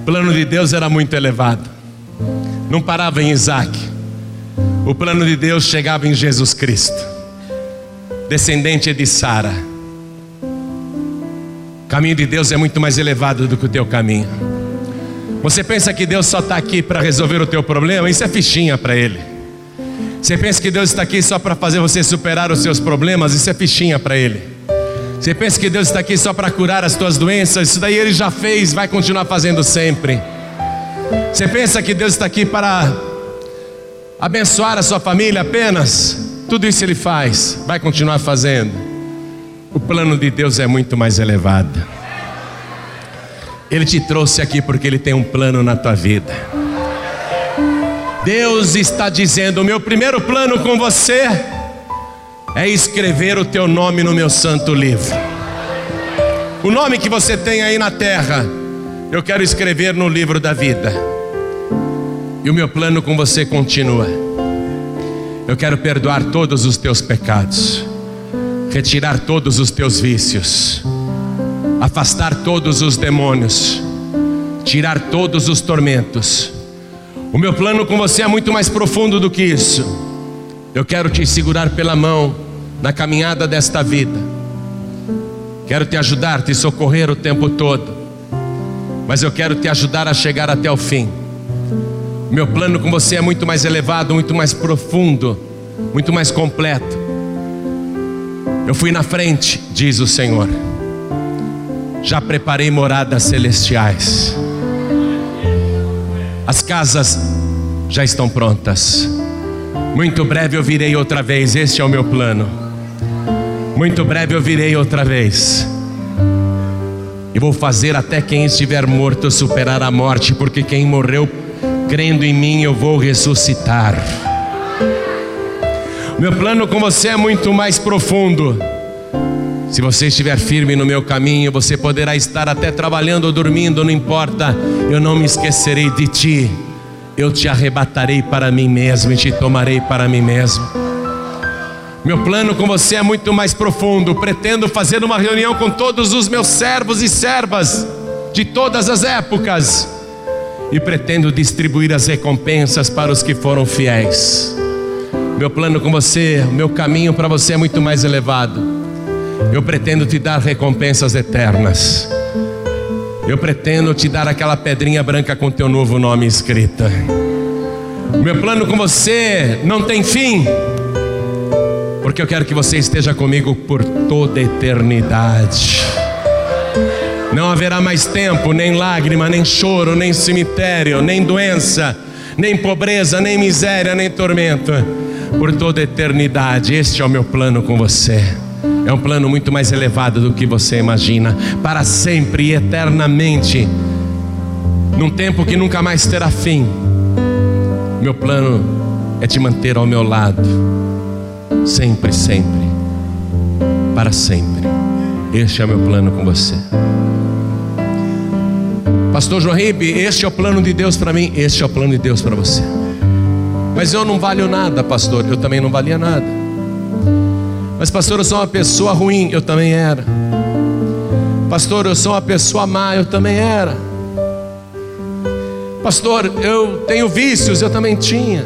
A: O plano de Deus era muito elevado, não parava em Isaac, o plano de Deus chegava em Jesus Cristo, descendente de Sara. Caminho de Deus é muito mais elevado do que o teu caminho. Você pensa que Deus só está aqui para resolver o teu problema? Isso é fichinha para Ele. Você pensa que Deus está aqui só para fazer você superar os seus problemas? Isso é fichinha para Ele. Você pensa que Deus está aqui só para curar as tuas doenças? Isso daí Ele já fez, vai continuar fazendo sempre. Você pensa que Deus está aqui para abençoar a sua família apenas? Tudo isso Ele faz, vai continuar fazendo. O plano de Deus é muito mais elevado. Ele te trouxe aqui porque Ele tem um plano na tua vida. Deus está dizendo: o meu primeiro plano com você é escrever o teu nome no meu santo livro. O nome que você tem aí na terra, eu quero escrever no livro da vida. E o meu plano com você continua. Eu quero perdoar todos os teus pecados, retirar todos os teus vícios, afastar todos os demônios, tirar todos os tormentos. O meu plano com você é muito mais profundo do que isso. Eu quero te segurar pela mão na caminhada desta vida. Quero te ajudar, te socorrer o tempo todo. Mas eu quero te ajudar a chegar até o fim. Meu plano com você é muito mais elevado, muito mais profundo, muito mais completo. Eu fui na frente, diz o Senhor. Já preparei moradas celestiais. As casas já estão prontas. Muito breve eu virei outra vez, este é o meu plano. Muito breve eu virei outra vez. E vou fazer até quem estiver morto superar a morte, porque quem morreu crendo em mim eu vou ressuscitar. Meu plano com você é muito mais profundo. Se você estiver firme no meu caminho, você poderá estar até trabalhando ou dormindo, não importa, eu não me esquecerei de ti eu te arrebatarei para mim mesmo e te tomarei para mim mesmo. Meu plano com você é muito mais profundo. Pretendo fazer uma reunião com todos os meus servos e servas de todas as épocas e pretendo distribuir as recompensas para os que foram fiéis. Meu plano com você, meu caminho para você é muito mais elevado. Eu pretendo te dar recompensas eternas. Eu pretendo te dar aquela pedrinha branca com teu novo nome escrita. Meu plano com você não tem fim, porque eu quero que você esteja comigo por toda a eternidade. Não haverá mais tempo, nem lágrima, nem choro, nem cemitério, nem doença, nem pobreza, nem miséria, nem tormento. Por toda a eternidade, este é o meu plano com você. É um plano muito mais elevado do que você imagina, para sempre e eternamente, num tempo que nunca mais terá fim. Meu plano é te manter ao meu lado, sempre, sempre, para sempre. Este é o meu plano com você. Pastor Joaíbe, este é o plano de Deus para mim, este é o plano de Deus para você. Mas eu não valho nada, pastor, eu também não valia nada. Mas, pastor, eu sou uma pessoa ruim, eu também era. Pastor, eu sou uma pessoa má, eu também era. Pastor, eu tenho vícios, eu também tinha.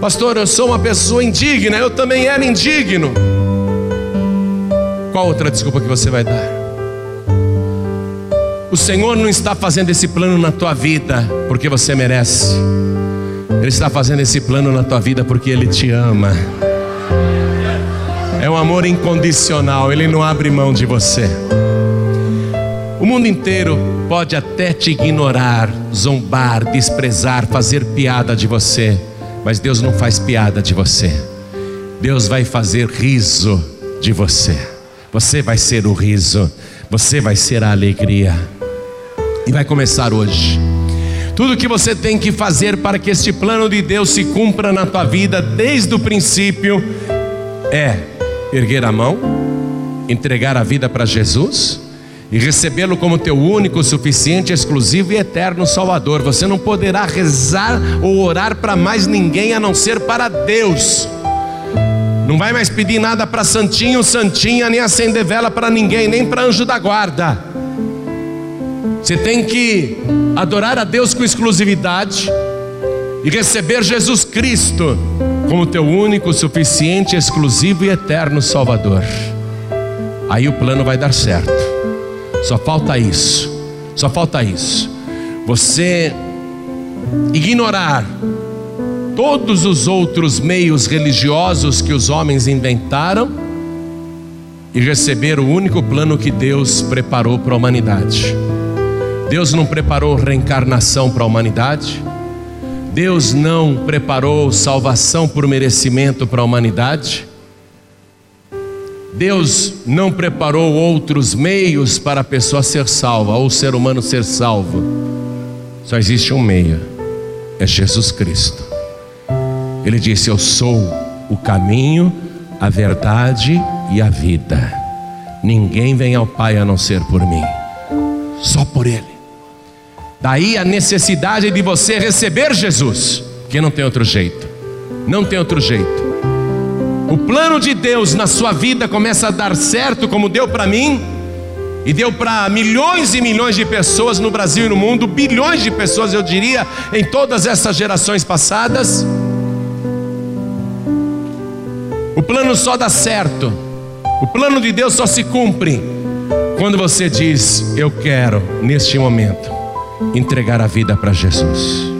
A: Pastor, eu sou uma pessoa indigna, eu também era indigno. Qual outra desculpa que você vai dar? O Senhor não está fazendo esse plano na tua vida porque você merece. Ele está fazendo esse plano na tua vida porque Ele te ama. É um amor incondicional, ele não abre mão de você. O mundo inteiro pode até te ignorar, zombar, desprezar, fazer piada de você, mas Deus não faz piada de você. Deus vai fazer riso de você. Você vai ser o riso, você vai ser a alegria. E vai começar hoje. Tudo que você tem que fazer para que este plano de Deus se cumpra na tua vida desde o princípio é erguer a mão, entregar a vida para Jesus e recebê-lo como teu único, suficiente, exclusivo e eterno Salvador. Você não poderá rezar ou orar para mais ninguém a não ser para Deus. Não vai mais pedir nada para santinho, santinha, nem acender vela para ninguém, nem para anjo da guarda. Você tem que adorar a Deus com exclusividade e receber Jesus Cristo como teu único, suficiente, exclusivo e eterno Salvador. Aí o plano vai dar certo. Só falta isso. Só falta isso. Você ignorar todos os outros meios religiosos que os homens inventaram e receber o único plano que Deus preparou para a humanidade. Deus não preparou reencarnação para a humanidade. Deus não preparou salvação por merecimento para a humanidade? Deus não preparou outros meios para a pessoa ser salva, ou o ser humano ser salvo. Só existe um meio: é Jesus Cristo. Ele disse: Eu sou o caminho, a verdade e a vida. Ninguém vem ao Pai a não ser por mim, só por Ele. Daí a necessidade de você receber Jesus, que não tem outro jeito, não tem outro jeito. O plano de Deus na sua vida começa a dar certo, como deu para mim, e deu para milhões e milhões de pessoas no Brasil e no mundo, bilhões de pessoas, eu diria, em todas essas gerações passadas. O plano só dá certo, o plano de Deus só se cumpre quando você diz: Eu quero, neste momento, entregar a vida para Jesus.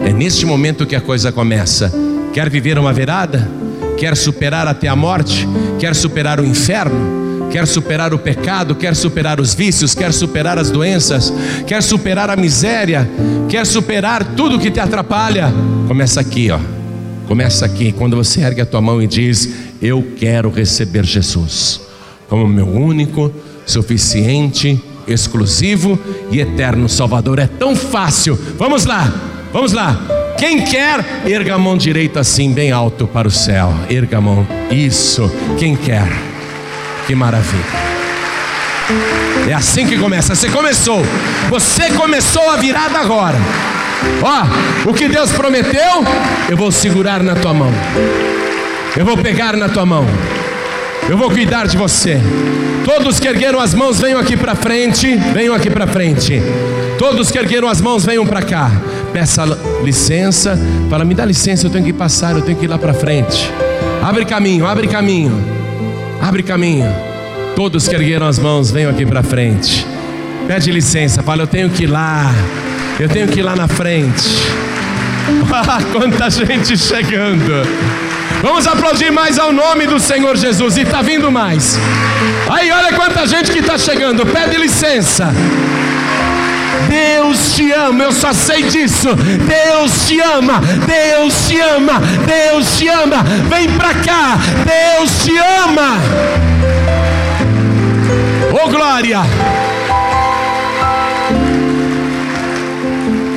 A: É neste momento que a coisa começa. Quer viver uma virada? Quer superar até a morte? Quer superar o inferno? Quer superar o pecado? Quer superar os vícios? Quer superar as doenças? Quer superar a miséria? Quer superar tudo que te atrapalha? Começa aqui, ó. Começa aqui, quando você ergue a tua mão e diz: Eu quero receber Jesus como meu único, suficiente, exclusivo e eterno Salvador. É tão fácil. Vamos lá, vamos lá. Quem quer, erga a mão direita assim, bem alto para o céu. Erga a mão. Isso. Quem quer? Que maravilha. É assim que começa. Você começou. Você começou a virada agora. Ó, o que Deus prometeu, eu vou segurar na tua mão. Eu vou pegar na tua mão. Eu vou cuidar de você. Todos que ergueram as mãos, venham aqui para frente. Venham aqui para frente. Todos que ergueram as mãos, venham para cá. Peça licença. Fala, me dá licença, eu tenho que passar, eu tenho que ir lá para frente. Abre caminho, abre caminho. Abre caminho. Todos que ergueram as mãos, venham aqui para frente. Pede licença, fala, eu tenho que ir lá. Eu tenho que ir lá na frente. [LAUGHS] Ah, quanta gente chegando. Vamos aplaudir mais ao nome do Senhor Jesus. E está vindo mais. Aí, olha quanta gente que está chegando. Pede licença. Deus te ama, eu só sei disso. Deus te ama, Deus te ama, Deus te ama. Vem para cá, Deus te ama. Oh glória!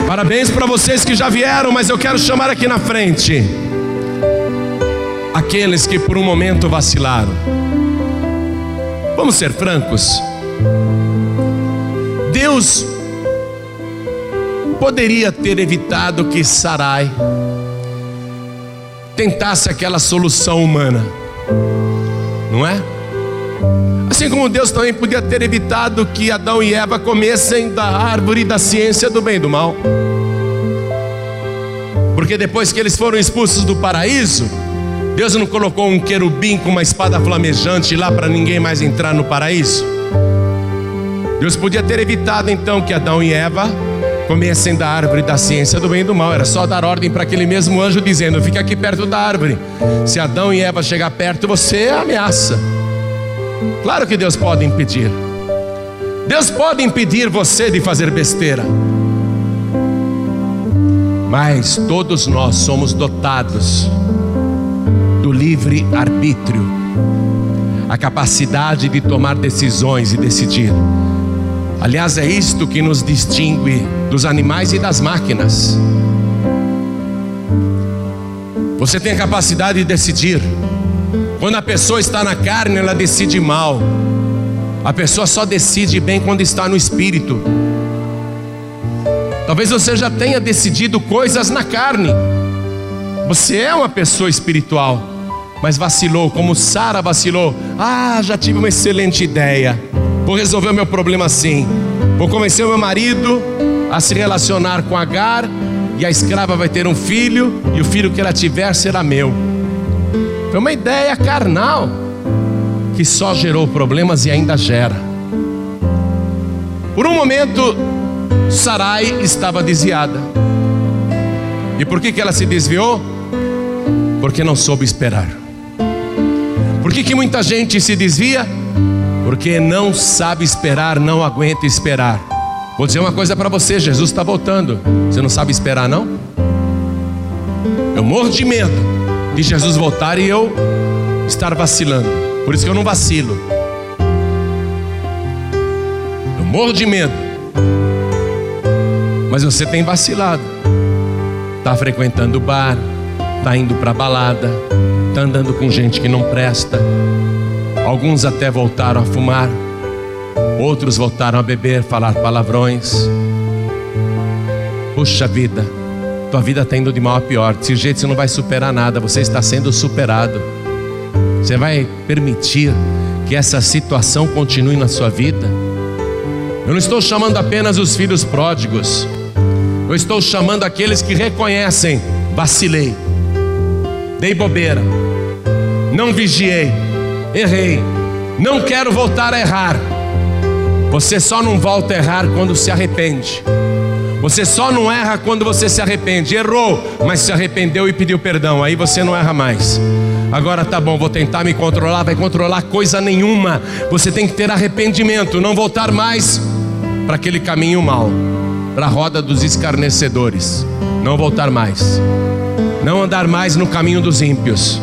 A: Parabéns para vocês que já vieram, mas eu quero chamar aqui na frente aqueles que por um momento vacilaram. Vamos ser francos. Deus poderia ter evitado que Sarai tentasse aquela solução humana, não é? Assim como Deus também podia ter evitado que Adão e Eva comessem da árvore da ciência do bem e do mal. Porque depois que eles foram expulsos do paraíso, Deus não colocou um querubim com uma espada flamejante lá para ninguém mais entrar no paraíso? Deus podia ter evitado então que Adão e Eva comessem da árvore da ciência do bem e do mal. Era só dar ordem para aquele mesmo anjo dizendo: fica aqui perto da árvore. Se Adão e Eva chegar perto, você ameaça. Claro que Deus pode impedir. Deus pode impedir você de fazer besteira. Mas todos nós somos dotados do livre arbítrio, a capacidade de tomar decisões e decidir. Aliás, é isto que nos distingue dos animais e das máquinas. Você tem a capacidade de decidir. Quando a pessoa está na carne, ela decide mal. A pessoa só decide bem quando está no espírito. Talvez você já tenha decidido coisas na carne. Você é uma pessoa espiritual, mas vacilou, como Sara vacilou. Ah, já tive uma excelente ideia. Vou resolver o meu problema assim. Vou convencer o meu marido a se relacionar com Agar, e a escrava vai ter um filho, e o filho que ela tiver será meu. Foi uma ideia carnal que só gerou problemas e ainda gera. Por um momento, Sarai estava desviada. E por que, que ela se desviou? Porque não soube esperar. Por que, que muita gente se desvia? Porque não sabe esperar, não aguenta esperar. Vou dizer uma coisa para você: Jesus está voltando. Você não sabe esperar, não? Eu morro de medo de Jesus voltar e eu estar vacilando. Por isso que eu não vacilo. Eu morro de medo. Mas você tem vacilado. Está frequentando o bar, está indo para balada, está andando com gente que não presta. Alguns até voltaram a fumar, outros voltaram a beber, falar palavrões. Puxa vida, tua vida está indo de mal a pior. Desse jeito você não vai superar nada, você está sendo superado. Você vai permitir que essa situação continue na sua vida? Eu não estou chamando apenas os filhos pródigos, eu estou chamando aqueles que reconhecem: vacilei, dei bobeira, não vigiei, errei, não quero voltar a errar. Você só não volta a errar quando se arrepende. Você só não erra quando você se arrepende. Errou, mas se arrependeu e pediu perdão. Aí você não erra mais. Agora tá bom, vou tentar me controlar. Vai controlar coisa nenhuma. Você tem que ter arrependimento, não voltar mais para aquele caminho mal, para a roda dos escarnecedores. Não voltar mais. Não andar mais no caminho dos ímpios.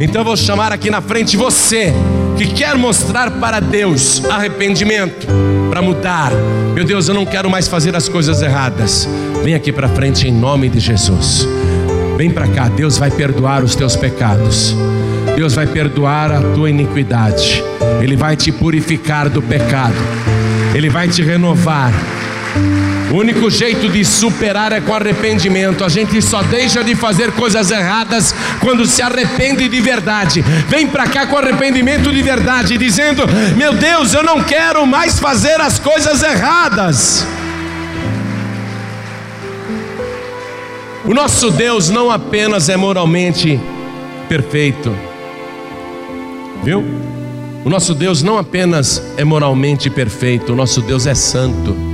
A: Então eu vou chamar aqui na frente você que quer mostrar para Deus arrependimento, para mudar. Meu Deus, eu não quero mais fazer as coisas erradas. Vem aqui para frente em nome de Jesus. Vem para cá, Deus vai perdoar os teus pecados. Deus vai perdoar a tua iniquidade. Ele vai te purificar do pecado. Ele vai te renovar. O único jeito de superar é com arrependimento. A gente só deixa de fazer coisas erradas quando se arrepende de verdade. Vem para cá com arrependimento de verdade, dizendo: Meu Deus, eu não quero mais fazer as coisas erradas. O nosso Deus não apenas é moralmente perfeito, viu? O nosso Deus não apenas é moralmente perfeito, o nosso Deus é santo.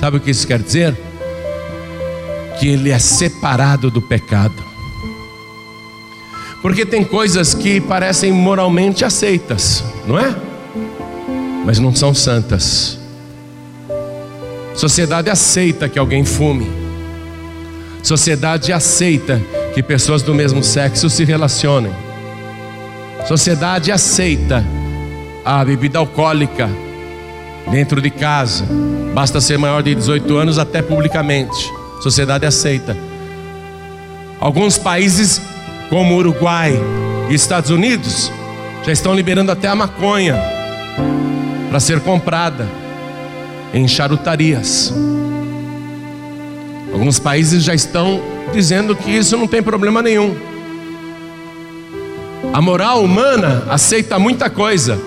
A: Sabe o que isso quer dizer? Que ele é separado do pecado. Porque tem coisas que parecem moralmente aceitas, não é? Mas não são santas. Sociedade aceita que alguém fume. Sociedade aceita que pessoas do mesmo sexo se relacionem. Sociedade aceita a bebida alcoólica dentro de casa. Basta ser maior de 18 anos até publicamente. sociedade aceita. Alguns países, como Uruguai e Estados Unidos, já estão liberando até a maconha para ser comprada em charutarias. Alguns países já estão dizendo que isso não tem problema nenhum. A moral humana aceita muita coisa,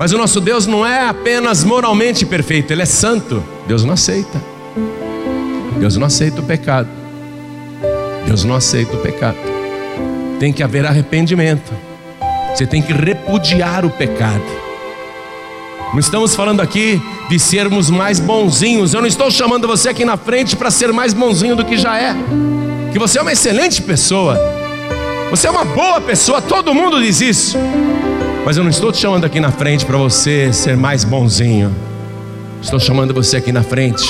A: mas o nosso Deus não é apenas moralmente perfeito, Ele é santo. Deus não aceita. Deus não aceita o pecado. Deus não aceita o pecado. Tem que haver arrependimento. Você tem que repudiar o pecado. Não estamos falando aqui de sermos mais bonzinhos. Eu não estou chamando você aqui na frente para ser mais bonzinho do que já é. Que você é uma excelente pessoa. Você é uma boa pessoa, todo mundo diz isso. Mas eu não estou te chamando aqui na frente para você ser mais bonzinho. Estou chamando você aqui na frente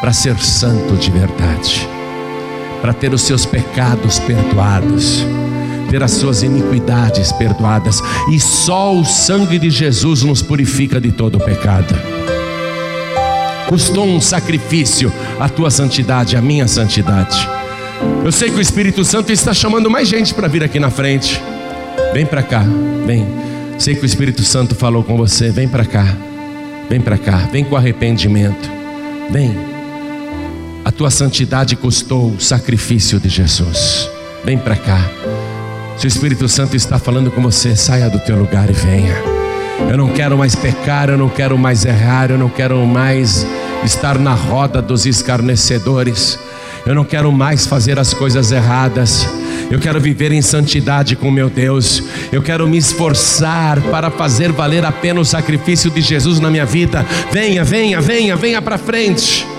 A: para ser santo de verdade, para ter os seus pecados perdoados, ter as suas iniquidades perdoadas, e só o sangue de Jesus nos purifica de todo o pecado. Custou um sacrifício a tua santidade, a minha santidade. Eu sei que o Espírito Santo está chamando mais gente para vir aqui na frente. Vem para cá, vem. Sei que o Espírito Santo falou com você. Vem para cá. Vem para cá. Vem com arrependimento. Vem. A tua santidade custou o sacrifício de Jesus. Vem para cá. Se o Espírito Santo está falando com você, saia do teu lugar e venha. Eu não quero mais pecar, eu não quero mais errar, eu não quero mais estar na roda dos escarnecedores. Eu não quero mais fazer as coisas erradas. Eu quero viver em santidade com meu Deus. Eu quero me esforçar para fazer valer a pena o sacrifício de Jesus na minha vida. Venha, venha, venha, venha para frente.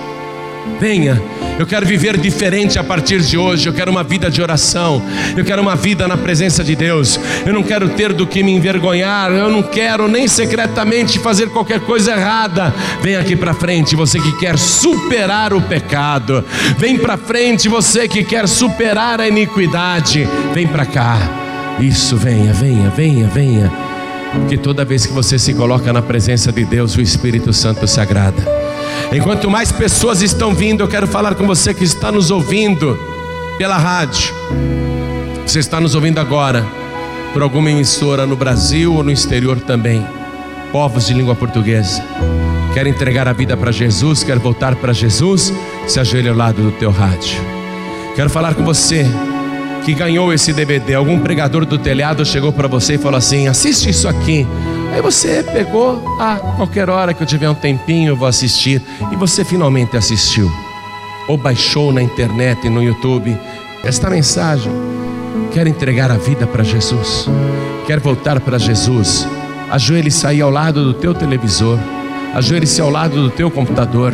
A: Venha. Eu quero viver diferente a partir de hoje. Eu quero uma vida de oração. Eu quero uma vida na presença de Deus. Eu não quero ter do que me envergonhar. Eu não quero nem secretamente fazer qualquer coisa errada. Vem aqui para frente, você que quer superar o pecado. Vem para frente, você que quer superar a iniquidade. Vem para cá. Isso, venha, venha, venha, venha. Porque toda vez que você se coloca na presença de Deus, o Espírito Santo se agrada. Enquanto mais pessoas estão vindo, eu quero falar com você que está nos ouvindo pela rádio. Você está nos ouvindo agora. por alguma emissora no Brasil ou no exterior também, povos de língua portuguesa, quer entregar a vida para Jesus, quer voltar para Jesus, se ajoelhe ao lado do teu rádio. Quero falar com você que ganhou esse DVD. Algum pregador do telhado chegou para você e falou assim: assiste isso aqui. Aí você pegou, ah, qualquer hora que eu tiver um tempinho eu vou assistir. E você finalmente assistiu. Ou baixou na internet e no YouTube esta mensagem. Quer entregar a vida para Jesus? Quer voltar para Jesus? Ajoelhe-se aí ao lado do teu televisor. Ajoelhe-se ao lado do teu computador.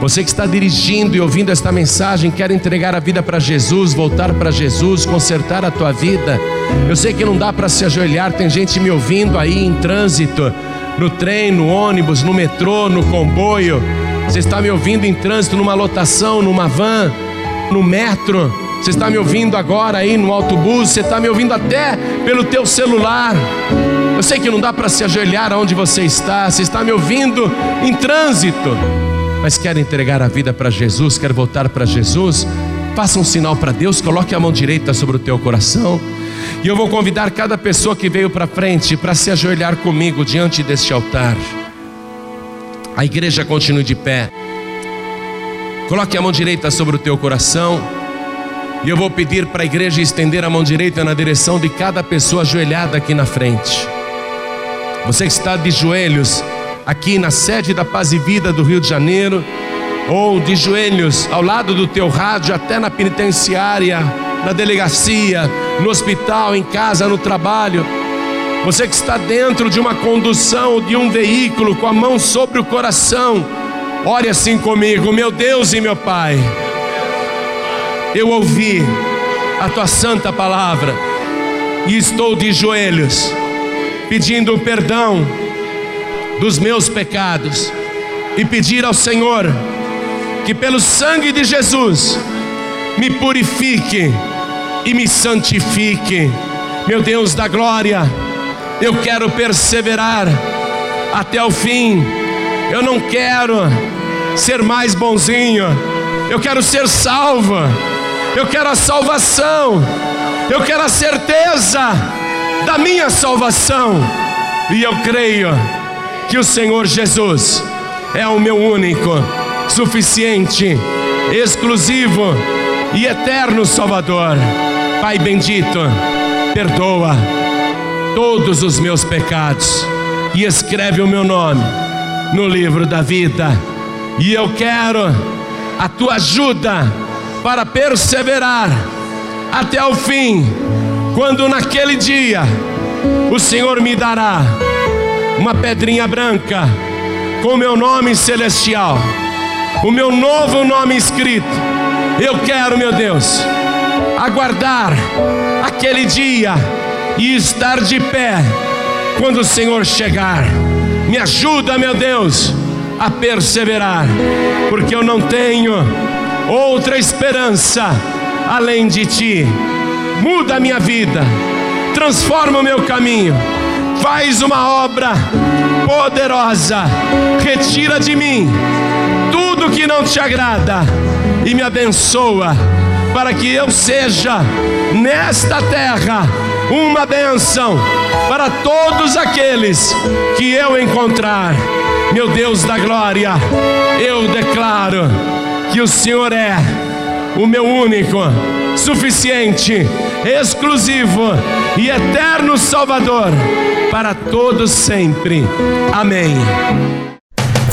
A: Você que está dirigindo e ouvindo esta mensagem, quer entregar a vida para Jesus, voltar para Jesus, consertar a tua vida. Eu sei que não dá para se ajoelhar, tem gente me ouvindo aí em trânsito, no trem, no ônibus, no metrô, no comboio. Você está me ouvindo em trânsito, numa lotação, numa van, no metro. Você está me ouvindo agora aí no autobus, você está me ouvindo até pelo teu celular. Eu sei que não dá para se ajoelhar onde você está, você está me ouvindo em trânsito mas quer entregar a vida para Jesus, quer voltar para Jesus, faça um sinal para Deus, coloque a mão direita sobre o teu coração. E eu vou convidar cada pessoa que veio para frente para se ajoelhar comigo diante deste altar. A igreja continue de pé. Coloque a mão direita sobre o teu coração. E eu vou pedir para a igreja estender a mão direita na direção de cada pessoa ajoelhada aqui na frente. Você que está de joelhos, aqui na sede da Paz e Vida do Rio de Janeiro, ou de joelhos ao lado do teu rádio, até na penitenciária, na delegacia, no hospital, em casa, no trabalho. Você que está dentro de uma condução de um veículo com a mão sobre o coração, ore assim comigo, meu Deus e meu Pai. Eu ouvi a tua santa palavra e estou de joelhos, pedindo perdão dos meus pecados e pedir ao Senhor que, pelo sangue de Jesus, me purifique e me santifique. Meu Deus da glória, eu quero perseverar até o fim. Eu não quero ser mais bonzinho, eu quero ser salvo, eu quero a salvação, eu quero a certeza da minha salvação, e eu creio que o Senhor Jesus é o meu único, suficiente, exclusivo e eterno Salvador. Pai bendito, perdoa todos os meus pecados e escreve o meu nome no livro da vida. E eu quero a tua ajuda para perseverar até o fim, quando naquele dia o Senhor me dará uma pedrinha branca com o meu nome celestial, o meu novo nome escrito. Eu quero, meu Deus, aguardar aquele dia e estar de pé quando o Senhor chegar. Me ajuda, meu Deus, a perseverar, porque eu não tenho outra esperança além de Ti. Muda a minha vida, transforma o meu caminho faz uma obra poderosa, retira de mim tudo que não te agrada e me abençoa, para que eu seja nesta terra uma bênção para todos aqueles que eu encontrar. Meu Deus da glória, eu declaro que o Senhor é o meu único, suficiente, exclusivo e eterno Salvador para todos sempre. Amém.